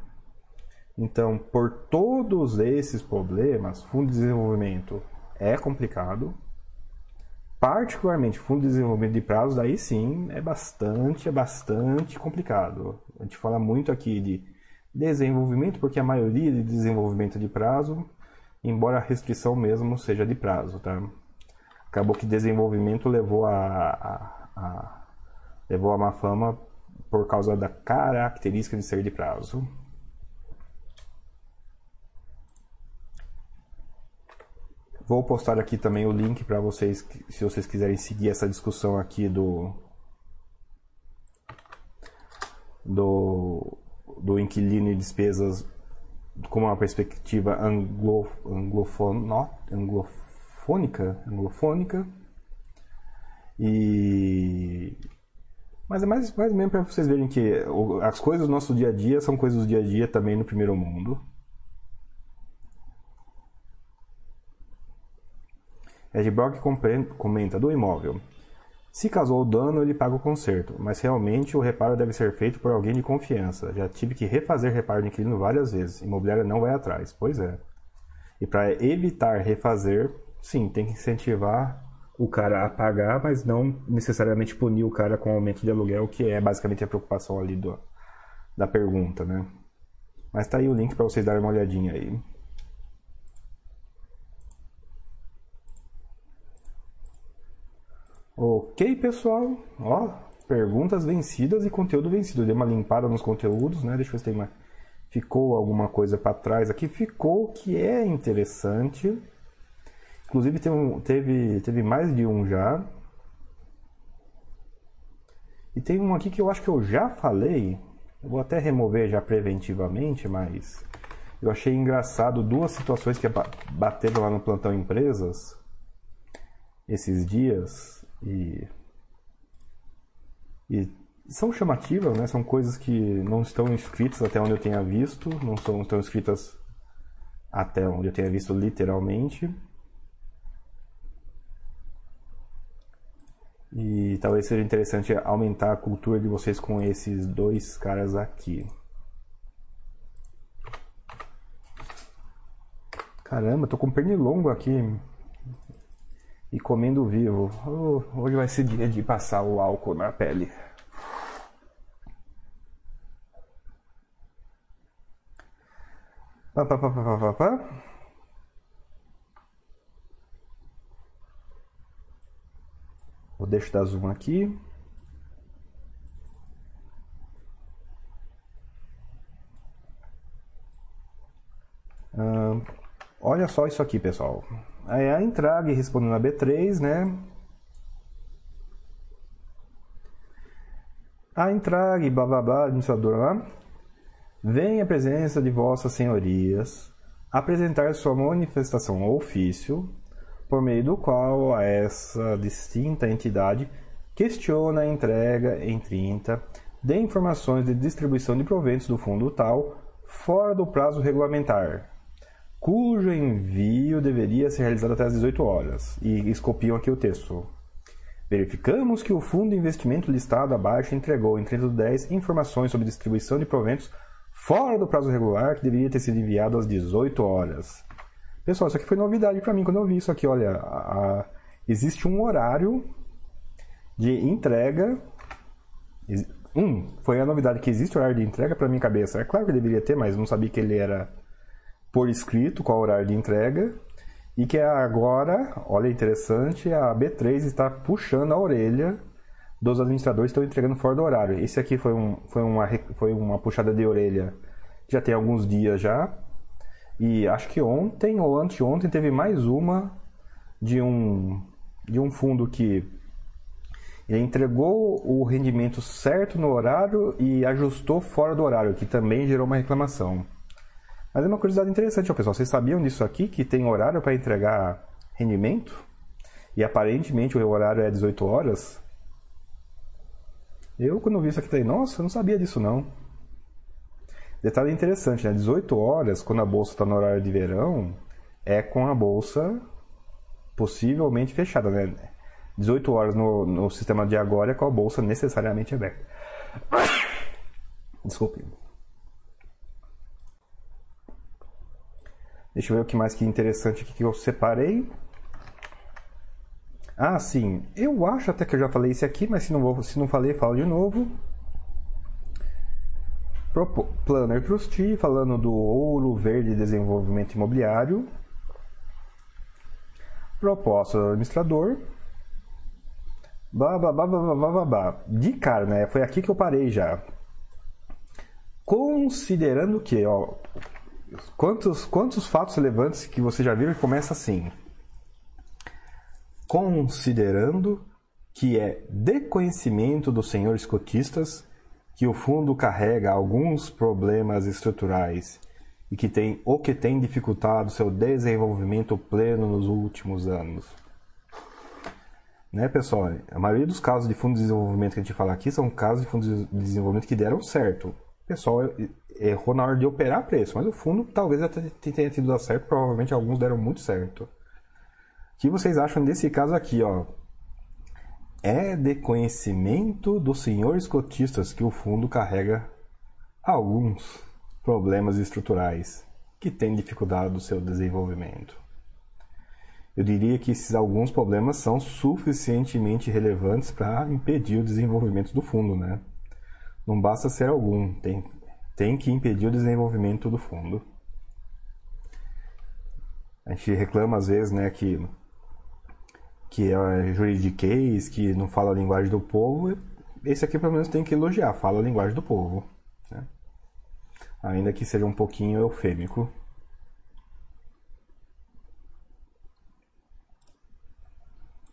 Então, por todos esses problemas, fundo de desenvolvimento é complicado. Particularmente fundo de desenvolvimento de prazo, daí sim é bastante, é bastante complicado. A gente fala muito aqui de desenvolvimento, porque a maioria de desenvolvimento de prazo, embora a restrição mesmo seja de prazo, tá? acabou que desenvolvimento levou a, a, a, levou a má fama por causa da característica de ser de prazo. Vou postar aqui também o link para vocês, se vocês quiserem seguir essa discussão aqui do do, do inquilino e despesas com uma perspectiva anglo, anglofono, anglof, anglofônica, anglofônica. E mas é mais, mais mesmo para vocês verem que as coisas do nosso dia a dia são coisas do dia a dia também no primeiro mundo. Ed Brock comenta do imóvel. Se causou o dano, ele paga o conserto, mas realmente o reparo deve ser feito por alguém de confiança. Já tive que refazer reparo de inquilino várias vezes. Imobiliária não vai atrás. Pois é. E para evitar refazer, sim, tem que incentivar o cara a pagar, mas não necessariamente punir o cara com aumento de aluguel, que é basicamente a preocupação ali do, da pergunta, né? Mas tá aí o link para vocês darem uma olhadinha aí. Ok, pessoal. Ó, perguntas vencidas e conteúdo vencido. deu dei uma limpada nos conteúdos, né? Deixa eu ver se tem mais. Ficou alguma coisa para trás aqui? Ficou que é interessante. Inclusive teve, teve, teve mais de um já. E tem um aqui que eu acho que eu já falei. Eu vou até remover já preventivamente, mas eu achei engraçado duas situações que bateram lá no plantão empresas esses dias e, e são chamativas, né? São coisas que não estão escritas até onde eu tenha visto, não são estão escritas até onde eu tenha visto literalmente. E talvez seja interessante aumentar a cultura de vocês com esses dois caras aqui. Caramba, tô com pernilongo aqui. E comendo vivo. Oh, hoje vai ser dia de passar o álcool na pele. Pá, pá, pá, pá, pá, pá. Vou deixar dar zoom aqui. Olha só isso aqui, pessoal. Aí a Intrag respondendo a B3, né? A Intrag, blá blá blá, administrador lá. Vem a presença de vossas senhorias apresentar sua manifestação ou ofício por meio do qual essa distinta entidade questiona a entrega em 30 de informações de distribuição de proventos do fundo tal fora do prazo regulamentar, cujo envio deveria ser realizado até às 18 horas. E escopiam aqui o texto. Verificamos que o fundo de investimento listado abaixo entregou em 30 de 10 informações sobre distribuição de proventos fora do prazo regular que deveria ter sido enviado às 18 horas. Pessoal, isso aqui foi novidade para mim quando eu vi isso aqui. Olha, a, a, existe um horário de entrega. Um, foi a novidade que existe horário de entrega para minha cabeça. É claro que deveria ter, mas não sabia que ele era por escrito qual horário de entrega. E que agora, olha interessante, a B3 está puxando a orelha dos administradores que estão entregando fora do horário. Esse aqui foi, um, foi, uma, foi uma puxada de orelha já tem alguns dias já. E acho que ontem ou anteontem teve mais uma de um, de um fundo que entregou o rendimento certo no horário e ajustou fora do horário, que também gerou uma reclamação. Mas é uma curiosidade interessante, ó, pessoal. Vocês sabiam disso aqui, que tem horário para entregar rendimento? E aparentemente o horário é 18 horas? Eu, quando vi isso aqui, falei, nossa, eu não sabia disso não. Detalhe interessante, né? 18 horas, quando a bolsa está no horário de verão, é com a bolsa possivelmente fechada, né? 18 horas no, no sistema de agora é com a bolsa necessariamente aberta. Desculpe. Deixa eu ver o que mais que interessante aqui que eu separei. Ah, sim. Eu acho até que eu já falei isso aqui, mas se não, vou, se não falei, falo de novo. Planner Trustee, falando do ouro verde desenvolvimento imobiliário. Proposta do administrador. Blá, blá, blá, blá, blá, blá, blá. De cara, né? Foi aqui que eu parei já. Considerando que, ó, quantos, quantos fatos relevantes que você já viu começa assim? Considerando que é de conhecimento dos senhores cotistas que o fundo carrega alguns problemas estruturais e que tem ou que tem dificultado seu desenvolvimento pleno nos últimos anos. Né, pessoal? A maioria dos casos de fundo de desenvolvimento que a gente fala aqui são casos de fundos de desenvolvimento que deram certo. O pessoal errou na hora de operar preço, mas o fundo talvez até tenha tido dado certo, provavelmente alguns deram muito certo. O que vocês acham desse caso aqui, ó? É de conhecimento dos senhores cotistas que o fundo carrega alguns problemas estruturais que têm dificuldade do seu desenvolvimento. Eu diria que esses alguns problemas são suficientemente relevantes para impedir o desenvolvimento do fundo, né? Não basta ser algum, tem, tem que impedir o desenvolvimento do fundo. A gente reclama às vezes, né, que que é juridiquês, que não fala a linguagem do povo, esse aqui pelo menos tem que elogiar, fala a linguagem do povo. Né? Ainda que seja um pouquinho eufêmico.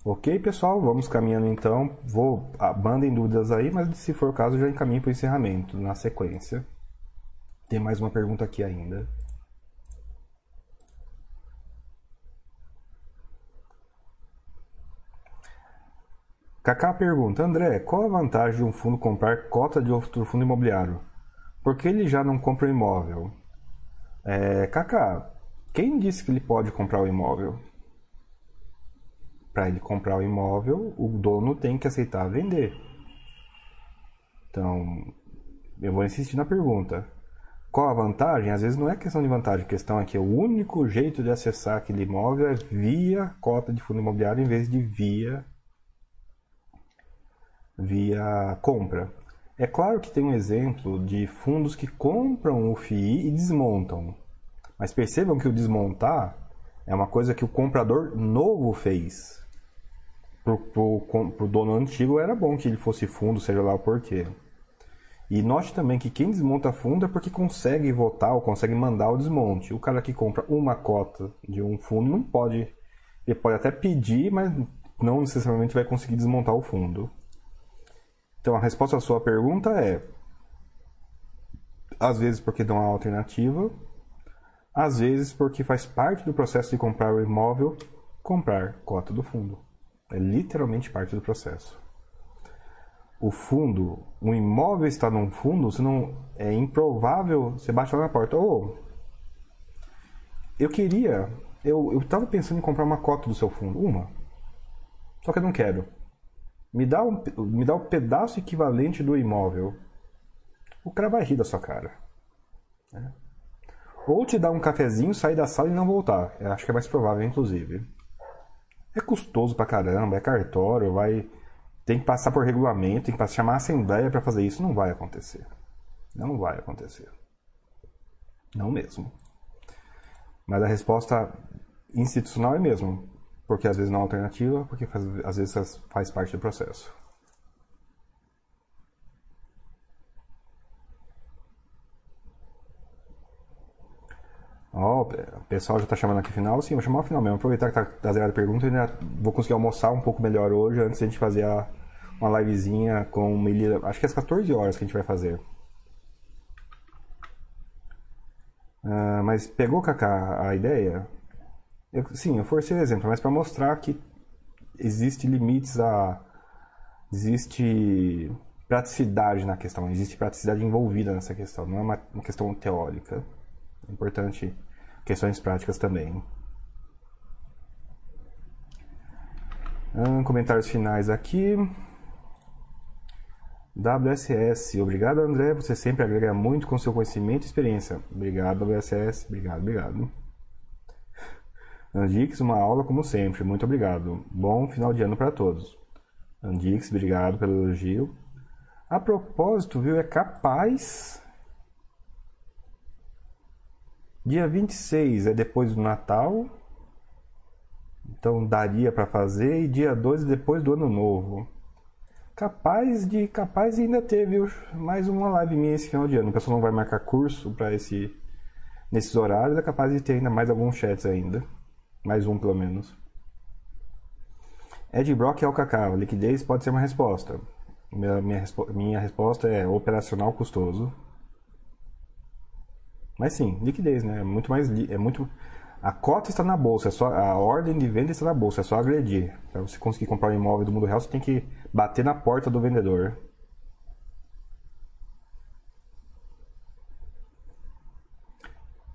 Ok, pessoal, vamos caminhando então. Vou mandem dúvidas aí, mas se for o caso já encaminho para o encerramento na sequência. Tem mais uma pergunta aqui ainda. Kaká pergunta: André, qual a vantagem de um fundo comprar cota de outro fundo imobiliário? Por que ele já não compra o imóvel? É, Kaká, quem disse que ele pode comprar o imóvel? Para ele comprar o imóvel, o dono tem que aceitar vender. Então, eu vou insistir na pergunta. Qual a vantagem? Às vezes não é questão de vantagem, a questão é que o único jeito de acessar aquele imóvel é via cota de fundo imobiliário em vez de via via compra. É claro que tem um exemplo de fundos que compram o FII e desmontam. Mas percebam que o desmontar é uma coisa que o comprador novo fez para o dono antigo era bom que ele fosse fundo, seja lá o porquê. E note também que quem desmonta fundo é porque consegue votar ou consegue mandar o desmonte. O cara que compra uma cota de um fundo não pode. Ele pode até pedir, mas não necessariamente vai conseguir desmontar o fundo. Então a resposta à sua pergunta é: às vezes porque dão a alternativa, às vezes porque faz parte do processo de comprar o imóvel comprar cota do fundo. É literalmente parte do processo. O fundo, o imóvel está num fundo, você não é improvável, você lá na porta, ô, oh, eu queria, eu estava pensando em comprar uma cota do seu fundo, uma. Só que eu não quero. Me dá um me dá o um pedaço equivalente do imóvel. O cara vai rir da sua cara. Né? Ou te dar um cafezinho, sair da sala e não voltar. Eu acho que é mais provável, inclusive. É custoso pra caramba, é cartório, vai. Tem que passar por regulamento, tem que chamar a assembleia para fazer isso. Não vai acontecer. Não vai acontecer. Não mesmo. Mas a resposta institucional é mesmo. Porque às vezes não é alternativa, porque faz, às vezes faz parte do processo. Ó, oh, o pessoal já tá chamando aqui final. Sim, vou chamar o final mesmo. Aproveitar que tá, tá zerada a pergunta e ainda vou conseguir almoçar um pouco melhor hoje antes de a gente fazer a, uma livezinha com Melida. Acho que é às 14 horas que a gente vai fazer. Uh, mas pegou, Kaká, a ideia? Eu, sim, eu forcei o exemplo, mas para mostrar que existe limites a. Existe praticidade na questão, existe praticidade envolvida nessa questão, não é uma, uma questão teórica. É importante questões práticas também. Comentários finais aqui. WSS, obrigado André, você sempre agrega muito com seu conhecimento e experiência. Obrigado WSS, obrigado, obrigado. Andix, uma aula como sempre, muito obrigado. Bom final de ano para todos. Andix, obrigado pelo elogio. A propósito, viu, é capaz Dia 26 é depois do Natal. Então daria para fazer e dia 2 é depois do Ano Novo. Capaz de capaz ainda teve mais uma live minha esse final de ano. O pessoal não vai marcar curso para esse nesses horários, é capaz de ter ainda mais alguns chats ainda. Mais um pelo menos. Ed Brock é o cacau. Liquidez pode ser uma resposta. Minha, minha, minha resposta é operacional custoso. Mas sim, liquidez, né? É muito mais. É muito. A cota está na bolsa, é só, a ordem de venda está na bolsa, é só agredir. Para você conseguir comprar um imóvel do mundo real, você tem que bater na porta do vendedor.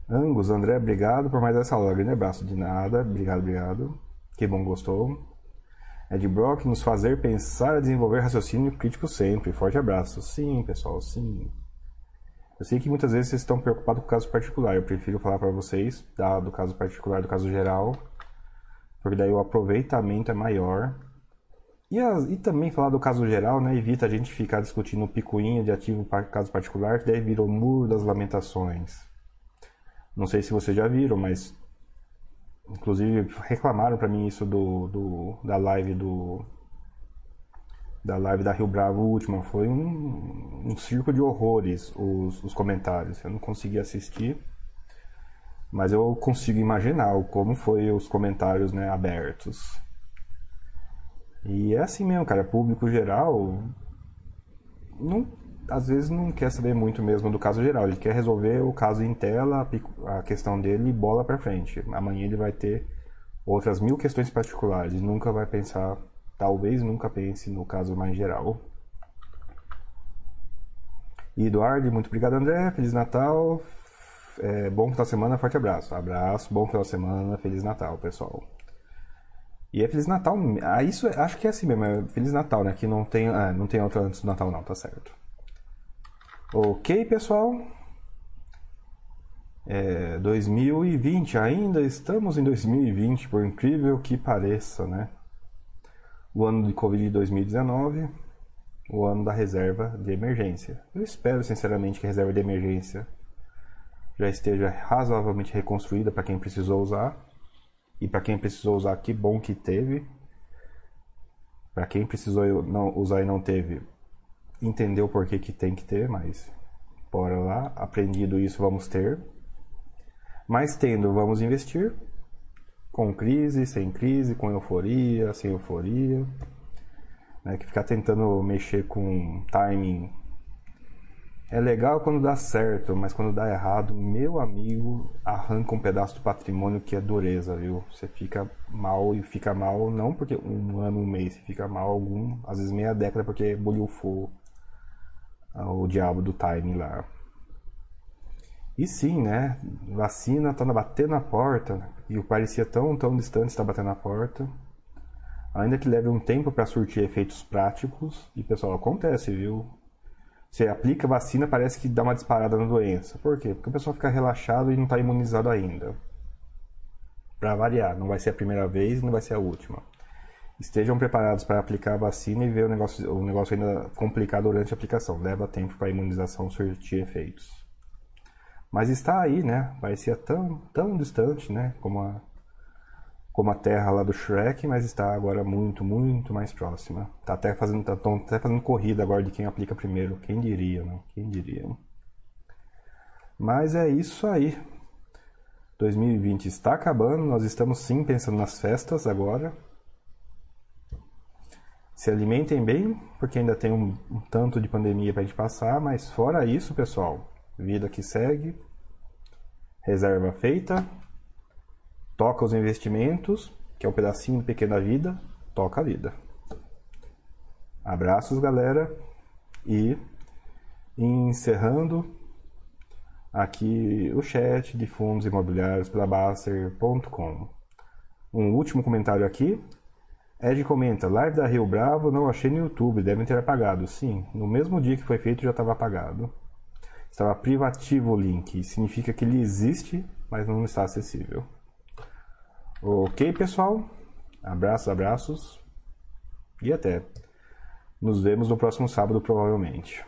Angus, André, obrigado por mais essa aula. Grande abraço. De nada. Obrigado, obrigado. Que bom, gostou. Ed Brock, nos fazer pensar desenvolver raciocínio crítico sempre. Forte abraço. Sim, pessoal, sim. Eu sei que muitas vezes vocês estão preocupados com o caso particular. Eu prefiro falar para vocês do caso particular, do caso geral, porque daí o aproveitamento é maior. E, e também falar do caso geral, né? Evita a gente ficar discutindo picuinha de ativo para caso particular, que daí vira o muro das lamentações. Não sei se vocês já viram, mas Inclusive reclamaram para mim isso do, do, da live do da live da Rio Bravo última. Foi um, um circo de horrores os, os comentários. Eu não consegui assistir, mas eu consigo imaginar como foi os comentários né, abertos. E é assim mesmo, cara. Público geral não, às vezes não quer saber muito mesmo do caso geral. Ele quer resolver o caso em tela, a questão dele e bola para frente. Amanhã ele vai ter outras mil questões particulares. Nunca vai pensar talvez nunca pense no caso mais geral. E Eduardo, muito obrigado André, Feliz Natal, é, bom final de semana, forte abraço. Abraço, bom final de semana, Feliz Natal, pessoal. E é Feliz Natal, ah, isso é, acho que é assim mesmo, é Feliz Natal, né? Que não tem, ah, não tem outro antes do Natal não, tá certo. Ok, pessoal. É, 2020, ainda estamos em 2020, por incrível que pareça, né? o ano de Covid de 2019, o ano da reserva de emergência. Eu espero sinceramente que a reserva de emergência já esteja razoavelmente reconstruída para quem precisou usar. E para quem precisou usar, que bom que teve. Para quem precisou não usar e não teve, entendeu por que, que tem que ter, mas bora lá. Aprendido isso, vamos ter. Mas tendo, vamos investir com crise, sem crise, com euforia, sem euforia. Né? Que ficar tentando mexer com timing é legal quando dá certo, mas quando dá errado, meu amigo, arranca um pedaço do patrimônio que é dureza, viu? Você fica mal e fica mal não porque um ano, um mês, você fica mal algum, às vezes meia década porque bolhufou o diabo do timing lá. E sim, né? Vacina tá batendo na porta e o parecia tão, tão distante está batendo na porta. Ainda que leve um tempo para surtir efeitos práticos, e pessoal, acontece, viu? Você aplica vacina, parece que dá uma disparada na doença. Por quê? Porque o pessoal fica relaxado e não está imunizado ainda. Para variar, não vai ser a primeira vez, não vai ser a última. Estejam preparados para aplicar a vacina e ver o negócio, o negócio ainda complicar durante a aplicação. Leva tempo para a imunização surtir efeitos. Mas está aí, né? Parecia tão, tão distante, né? Como a, como a Terra lá do Shrek, mas está agora muito, muito mais próxima. Tá até fazendo, tá, até fazendo corrida agora de quem aplica primeiro. Quem diria, né? Quem diria? Mas é isso aí. 2020 está acabando, nós estamos sim pensando nas festas agora. Se alimentem bem, porque ainda tem um, um tanto de pandemia para a gente passar, mas fora isso, pessoal, vida que segue, reserva feita, toca os investimentos, que é um pedacinho pequeno da vida, toca a vida. Abraços, galera, e encerrando aqui o chat de fundos imobiliários pela Baster.com. Um último comentário aqui. Ed comenta, live da Rio Bravo não achei no YouTube, devem ter apagado. Sim, no mesmo dia que foi feito já estava apagado. Estava privativo o link. Significa que ele existe, mas não está acessível. Ok, pessoal? Abraços, abraços. E até. Nos vemos no próximo sábado, provavelmente.